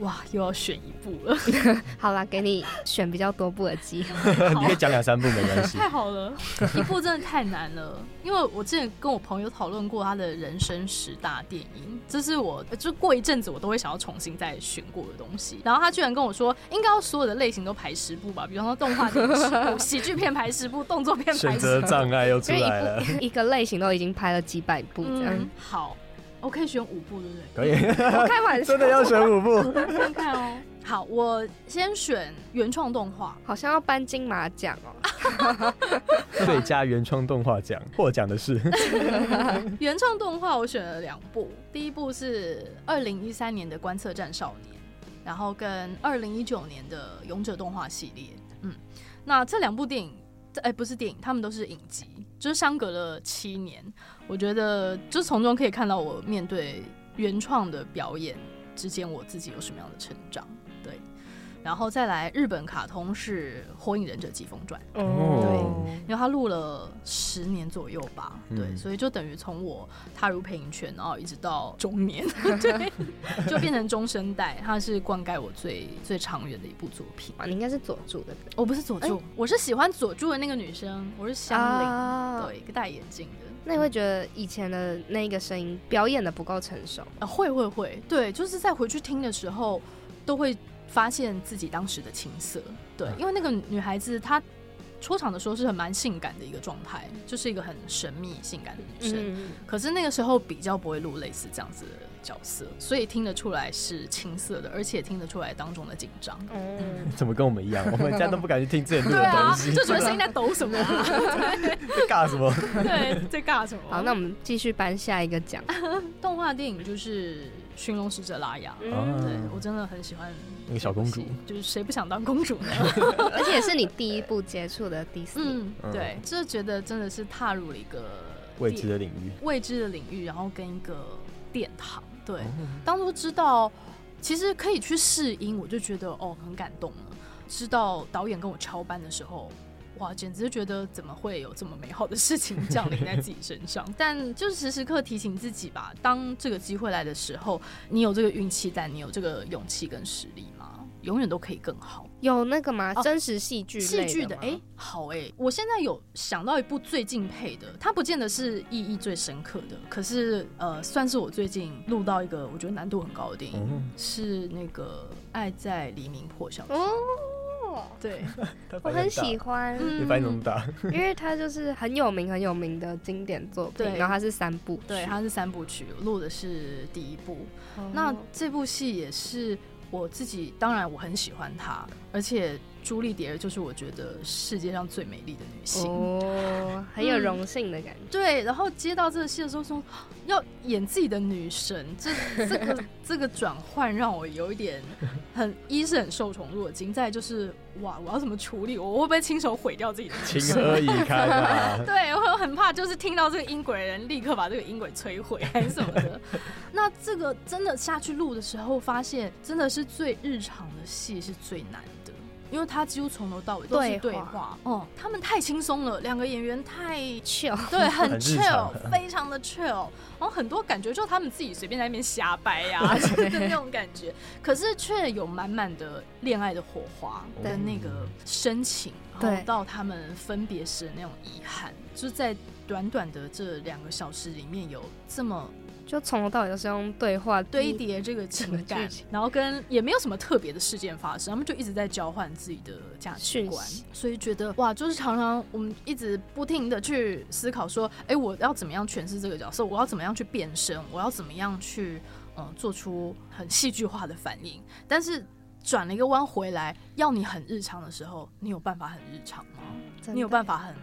哇，又要选一部了。好啦，给你选比较多部的机会。你可以讲两三部没关系。太好了，一部真的太难了。因为我之前跟我朋友讨论过他的人生十大电影，这是我就过一阵子我都会想要重新再选过的东西。然后他居然跟我说，应该要所有的类型都排十部吧，比方说动画片十部、喜剧片排十部、动作片排十部。选择障碍又出来了。一个类型都已经拍了几百部这样。好。我可以选五部，对不对？可以，我开玩笑，真的要选五部。看看哦。好，我先选原创动画，好像要颁金马奖哦。最佳原创动画奖获奖的是 原创动画，我选了两部。第一部是二零一三年的《观测站少年》，然后跟二零一九年的《勇者动画系列》。嗯，那这两部电影，哎，不是电影，他们都是影集，就是相隔了七年。我觉得，就从中可以看到我面对原创的表演之间，我自己有什么样的成长。然后再来日本卡通是《火影忍者疾风传》，哦，对，因为他录了十年左右吧，对，所以就等于从我踏入配音圈，然后一直到中年，对，就变成中生代，它是灌溉我最最长远的一部作品。你应该是佐助的，我不是佐助，我是喜欢佐助的那个女生，我是香菱，对，一个戴眼镜的。那你会觉得以前的那个声音表演的不够成熟啊？会会会，对，就是在回去听的时候都会。发现自己当时的青涩，对，因为那个女孩子她出场的时候是很蛮性感的一个状态，就是一个很神秘性感的女生。可是那个时候比较不会录类似这样子的角色，所以听得出来是青涩的，而且听得出来当中的紧张。嗯怎么跟我们一样？我们家都不敢去听这些录的东西，就觉得声音在抖什么？在尬什么？对，在尬什么？好，那我们继续颁下一个奖。动画电影就是《驯龙使者拉雅》，对我真的很喜欢。那个小公主，就是谁不想当公主呢？而且是你第一部接触的迪士尼，对，就觉得真的是踏入了一个未知的领域，未知的领域，然后跟一个殿堂。对，当初知道其实可以去试音，我就觉得哦很感动了。知道导演跟我敲班的时候。哇，简直觉得怎么会有这么美好的事情降临在自己身上？但就是时时刻提醒自己吧，当这个机会来的时候，你有这个运气，但你有这个勇气跟实力吗？永远都可以更好。有那个吗？真实戏剧戏剧的？哎，好哎，我现在有想到一部最敬佩的，它不见得是意义最深刻的，可是呃，算是我最近录到一个我觉得难度很高的电影，是那个《爱在黎明破晓》。对，我很喜欢。你反应那么大，因为它就是很有名、很有名的经典作品。然后它是三部，对，它是三部曲，录的是第一部。那这部戏也是我自己，当然我很喜欢它，而且。朱丽蝶儿就是我觉得世界上最美丽的女性哦，很有荣幸的感觉。对，然后接到这个戏的时候说要演自己的女神，这 这个这个转换让我有一点很一是很受宠若惊，再就是哇，我要怎么处理？我会不会亲手毁掉自己的？情何以堪啊！对，我很怕就是听到这个音轨人立刻把这个音轨摧毁还是什么的。那这个真的下去录的时候，发现真的是最日常的戏是最难。因为他几乎从头到尾都是对话，哦，他们太轻松了，两个演员太 chill，对，很 chill，非常的 chill，然后很多感觉就他们自己随便在那边瞎掰呀的那种感觉，可是却有满满的恋爱的火花跟那个深情，然后到他们分别时的那种遗憾，就在短短的这两个小时里面有这么。就从头到尾都是用对话堆叠这个情感，然后跟也没有什么特别的事件发生，他们就一直在交换自己的价值观，所以觉得哇，就是常常我们一直不停的去思考说，哎，我要怎么样诠释这个角色？我要怎么样去变身？我要怎么样去嗯做出很戏剧化的反应？但是转了一个弯回来，要你很日常的时候，你有办法很日常吗？你有办法很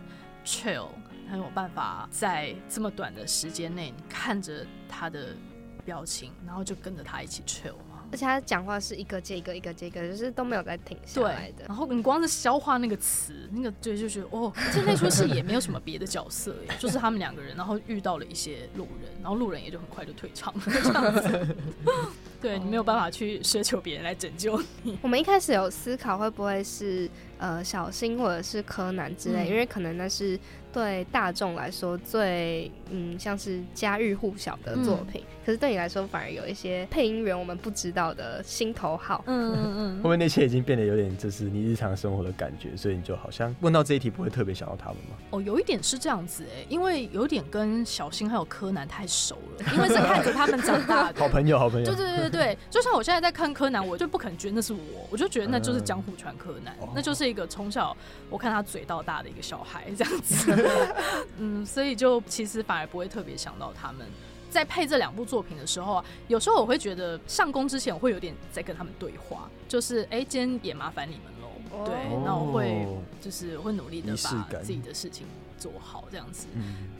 chill？很有办法在这么短的时间内看着他的表情，然后就跟着他一起 chill 吗？而且他讲话是一个接一个，一个接一个，就是都没有在停下来的。然后你光是消化那个词，那个对，就觉得哦，其实那出戏也没有什么别的角色，就是他们两个人，然后遇到了一些路人，然后路人也就很快就退场了这样子。对你没有办法去奢求别人来拯救你。我们一开始有思考会不会是呃小新或者是柯南之类，因为可能那是。对大众来说，最嗯像是家喻户晓的作品，可是对你来说，反而有一些配音员我们不知道的心头好。嗯嗯嗯。后面那些已经变得有点就是你日常生活的感觉，所以你就好像问到这一题，不会特别想到他们吗？哦，有一点是这样子哎，因为有点跟小新还有柯南太熟了，因为是看着他们长大的 好朋友，好朋友。对对对对，就像我现在在看柯南，我就不可能觉得那是我，我就觉得那就是江户川柯南，那就是一个从小我看他嘴到大的一个小孩这样子。嗯，所以就其实反而不会特别想到他们在配这两部作品的时候啊，有时候我会觉得上工之前我会有点在跟他们对话，就是哎，今天也麻烦你们喽，对，那我会就是会努力的把自己的事情做好这样子，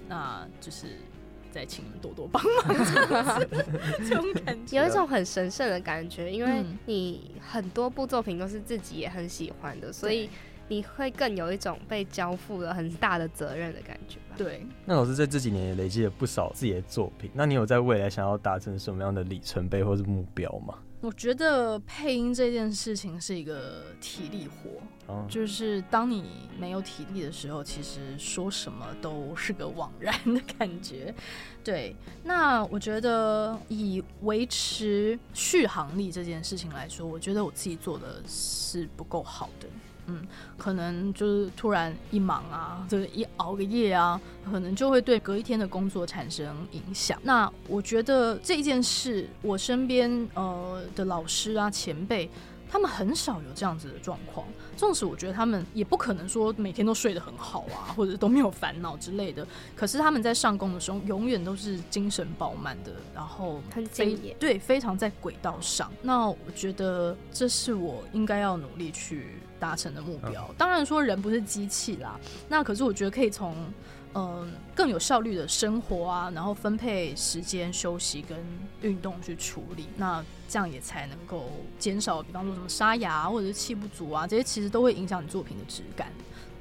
那就是再请你们多多帮忙这样子，这种感觉。有一种很神圣的感觉，因为你很多部作品都是自己也很喜欢的，所以。你会更有一种被交付了很大的责任的感觉吧？对。那老师在这几年也累积了不少自己的作品，那你有在未来想要达成什么样的里程碑或是目标吗？我觉得配音这件事情是一个体力活，就是当你没有体力的时候，其实说什么都是个枉然的感觉。对，那我觉得以维持续航力这件事情来说，我觉得我自己做的是不够好的。嗯，可能就是突然一忙啊，就是一熬个夜啊，可能就会对隔一天的工作产生影响。那我觉得这件事，我身边呃的老师啊前辈，他们很少有这样子的状况。纵使我觉得他们也不可能说每天都睡得很好啊，或者都没有烦恼之类的，可是他们在上工的时候，永远都是精神饱满的，然后很敬业，对，非常在轨道上。那我觉得这是我应该要努力去。达成的目标，当然说人不是机器啦。那可是我觉得可以从嗯更有效率的生活啊，然后分配时间休息跟运动去处理，那这样也才能够减少，比方说什么沙哑或者是气不足啊，这些其实都会影响你作品的质感。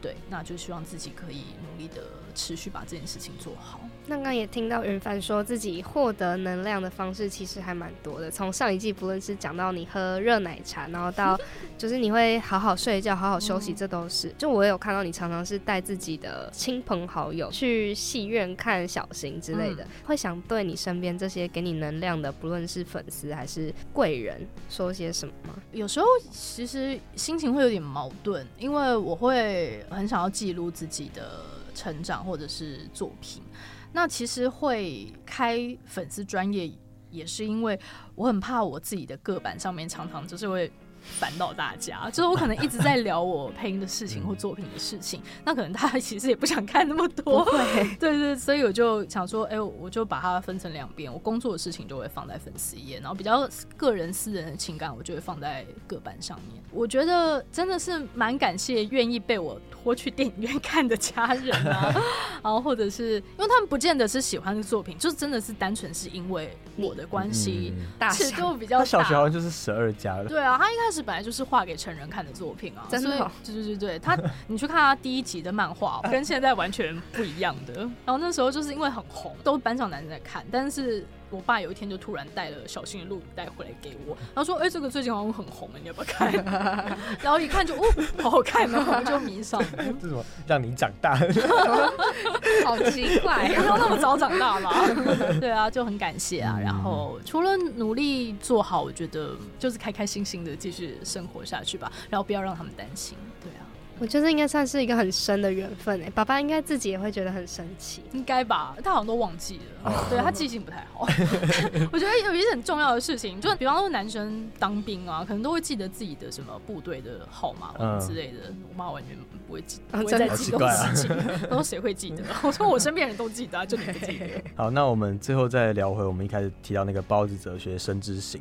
对，那就希望自己可以努力的持续把这件事情做好。刚刚也听到云帆说自己获得能量的方式其实还蛮多的，从上一季不论是讲到你喝热奶茶，然后到 就是你会好好睡觉、好好休息，这都是。就我有看到你常常是带自己的亲朋好友去戏院看小型之类的，会想对你身边这些给你能量的，不论是粉丝还是贵人，说些什么吗？有时候其实心情会有点矛盾，因为我会很想要记录自己的成长或者是作品。那其实会开粉丝专业，也是因为我很怕我自己的个板上面常常就是会。烦到大家，就是我可能一直在聊我配音的事情 或作品的事情，那可能大家其实也不想看那么多，对对，所以我就想说，哎，我就把它分成两边，我工作的事情就会放在粉丝页，然后比较个人私人的情感，我就会放在各版上面。我觉得真的是蛮感谢愿意被我拖去电影院看的家人啊，然后或者是因为他们不见得是喜欢的作品，就真的是单纯是因为我的关系，尺度比较大。小学好像就是十二家了，对啊，他一开始。本来就是画给成人看的作品啊，真的，对对对对，他 你去看他第一集的漫画，跟现在完全不一样的。然后那时候就是因为很红，都班上男生在看，但是。我爸有一天就突然带了小新的录影带回来给我，然后说：“哎，这个最近好像很红，你要不要看？” 然后一看就哦，好好看哦，就迷上了。这什么让你长大？好奇怪，要 那么早长大吗？对啊，就很感谢啊。然后除了努力做好，我觉得就是开开心心的继续生活下去吧。然后不要让他们担心。对啊。我觉得应该算是一个很深的缘分哎，爸爸应该自己也会觉得很神奇，应该吧？他好像都忘记了，对他记性不太好。我觉得有一些很重要的事情，就比方说男生当兵啊，可能都会记得自己的什么部队的号码之类的。我妈完全不会记，不会再记这种事情。他说谁会记得？我说我身边人都记得，就你不记得。好，那我们最后再聊回我们一开始提到那个包子哲学生之行。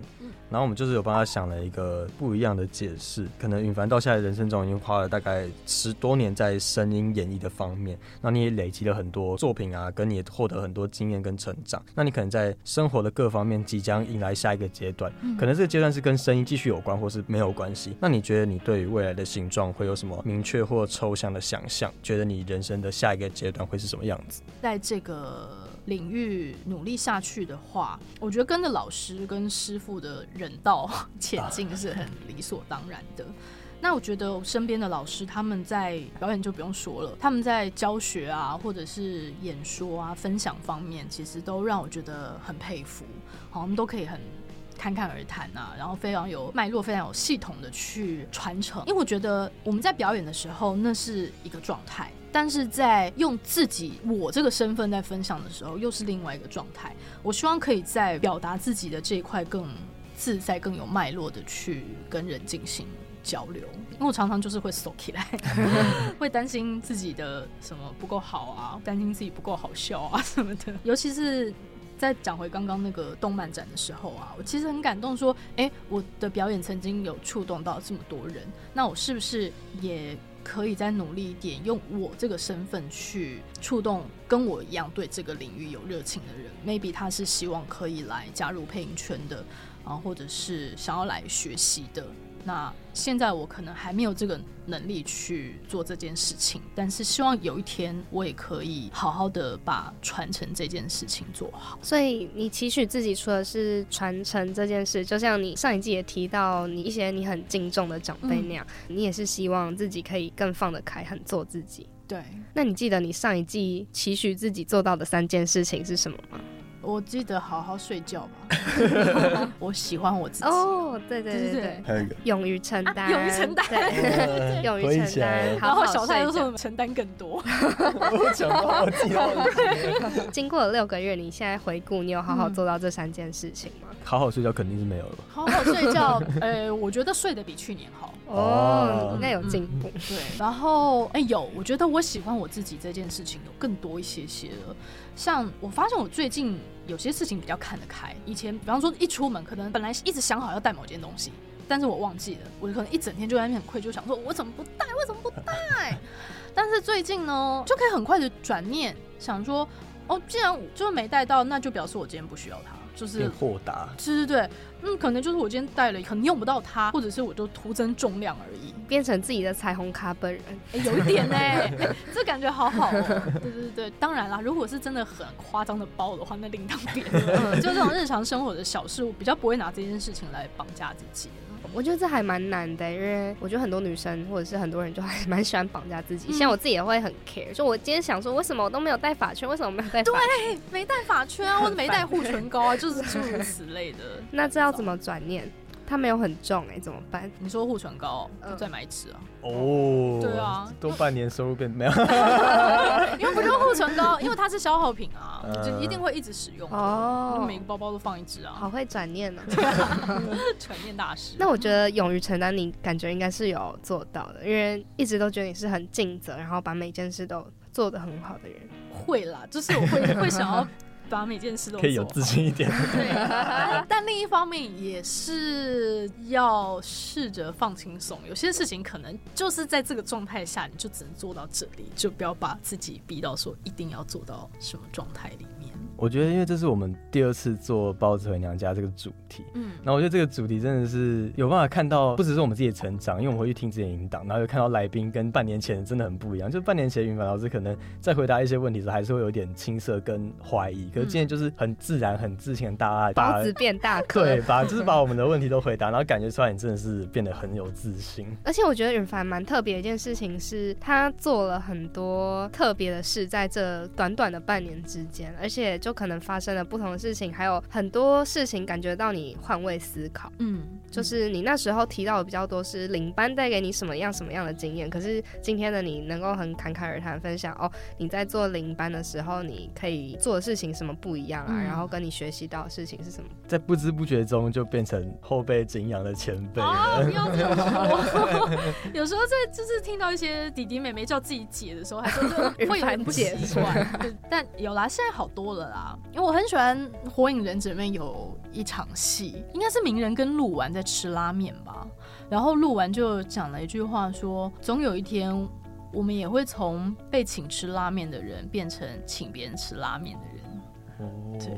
然后我们就是有帮他想了一个不一样的解释。可能允凡到现在人生中已经花了大概十多年在声音演绎的方面，那你也累积了很多作品啊，跟你也获得很多经验跟成长。那你可能在生活的各方面即将迎来下一个阶段，可能这个阶段是跟声音继续有关，或是没有关系。那你觉得你对于未来的形状会有什么明确或抽象的想象？觉得你人生的下一个阶段会是什么样子？在这个。领域努力下去的话，我觉得跟着老师跟师傅的人道前进是很理所当然的。那我觉得我身边的老师他们在表演就不用说了，他们在教学啊，或者是演说啊、分享方面，其实都让我觉得很佩服。好，我们都可以很侃侃而谈啊，然后非常有脉络、非常有系统的去传承。因为我觉得我们在表演的时候，那是一个状态。但是在用自己我这个身份在分享的时候，又是另外一个状态。我希望可以在表达自己的这一块更自在、更有脉络的去跟人进行交流。因为我常常就是会缩起来，会担心自己的什么不够好啊，担心自己不够好笑啊什么的。尤其是在讲回刚刚那个动漫展的时候啊，我其实很感动，说，哎，我的表演曾经有触动到这么多人，那我是不是也？可以再努力一点，用我这个身份去触动跟我一样对这个领域有热情的人。Maybe 他是希望可以来加入配音圈的，啊，或者是想要来学习的。那现在我可能还没有这个能力去做这件事情，但是希望有一天我也可以好好的把传承这件事情做好。所以你期许自己，除了是传承这件事，就像你上一季也提到你一些你很敬重的长辈那样，你也是希望自己可以更放得开，很做自己。对。那你记得你上一季期许自己做到的三件事情是什么吗？我记得好好睡觉吧。我喜欢我自己。哦，对对对对，还有一个勇于承担，勇于承担，勇于承担。然后小蔡都说承担更多。我讲到我。经过了六个月，你现在回顾，你有好好做到这三件事情吗？好好睡觉肯定是没有了。好好睡觉，呃，我觉得睡得比去年好。哦，应该有进步。对，然后哎有，我觉得我喜欢我自己这件事情有更多一些些了。像我发现我最近有些事情比较看得开。以前比方说一出门，可能本来一直想好要带某件东西，但是我忘记了，我可能一整天就在那边很愧疚，想说我怎么不带，为什么不带？但是最近呢，就可以很快的转念，想说哦，既然就是没带到，那就表示我今天不需要它。就是豁达，对对对，嗯，可能就是我今天带了，可能用不到它，或者是我就徒增重量而已，变成自己的彩虹卡本人，有一点呢，这感觉好好哦。对对对，当然啦，如果是真的很夸张的包的话，那另当别论。就这种日常生活的小事，我比较不会拿这件事情来绑架自己。我觉得这还蛮难的，因为我觉得很多女生或者是很多人就 还蛮喜欢绑架自己。像我自己也会很 care，就我今天想说，为什么我都没有戴发圈？为什么没有戴？对，没戴发圈啊，或者没戴护唇膏啊，就是诸如此类的。那这要怎么转念？它没有很重哎，怎么办？你说护唇膏，再买一支啊？哦，对啊，多半年收入变没有，因为不就护唇膏，因为它是消耗品啊，就一定会一直使用哦。每个包包都放一支啊，好会转念呢，转念大师。那我觉得勇于承担，你感觉应该是有做到的，因为一直都觉得你是很尽责，然后把每件事都做得很好的人。会啦，就是我会会想要。把每件事都可以有自信一点，对。但另一方面也是要试着放轻松，有些事情可能就是在这个状态下，你就只能做到这里，就不要把自己逼到说一定要做到什么状态里面。我觉得，因为这是我们第二次做包子回娘家这个主题，嗯，然后我觉得这个主题真的是有办法看到，不只是我们自己的成长，因为我们回去听之前引导，然后又看到来宾跟半年前真的很不一样。就半年前云凡老师可能在回答一些问题的时候，还是会有点青涩跟怀疑，可是今天就是很自然、很自信、很大爱，包子变大，对，把 就是把我们的问题都回答，然后感觉出来你真的是变得很有自信。而且我觉得云凡蛮特别一件事情是，他做了很多特别的事，在这短短的半年之间，而且就可能发生了。不同的事情，还有很多事情，感觉到你换位思考。嗯，就是你那时候提到的比较多是领班带给你什么样什么样的经验，可是今天的你能够很侃侃而谈分享哦，你在做领班的时候，你可以做的事情什么不一样啊？然后跟你学习到的事情是什么？在不知不觉中就变成后辈敬仰的前辈了。不要这么说，有时候在就是听到一些弟弟妹妹叫自己姐的时候，还是 会有点不习惯。但有啦，现在好多了啦。啦，因为我很喜欢《火影忍者》里面有一场戏，应该是鸣人跟鹿丸在吃拉面吧，然后鹿丸就讲了一句话说：“总有一天，我们也会从被请吃拉面的人变成请别人吃拉面的人。”哦，对。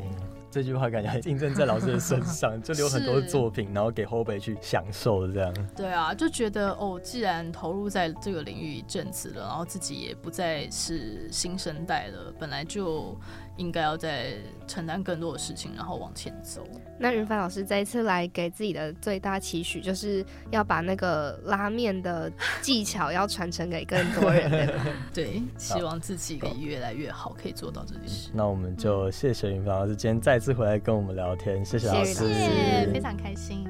这句话感觉印证在老师的身上，就留很多作品，然后给后辈去享受这样。对啊，就觉得哦，既然投入在这个领域一阵子了，然后自己也不再是新生代了，本来就。应该要再承担更多的事情，然后往前走。那云帆老师这一次来给自己的最大期许，就是要把那个拉面的技巧要传承给更多人。对，希望自己可以越来越好，可以做到这件事。那我们就谢谢云帆老师今天再次回来跟我们聊天，谢谢老师，非常开心。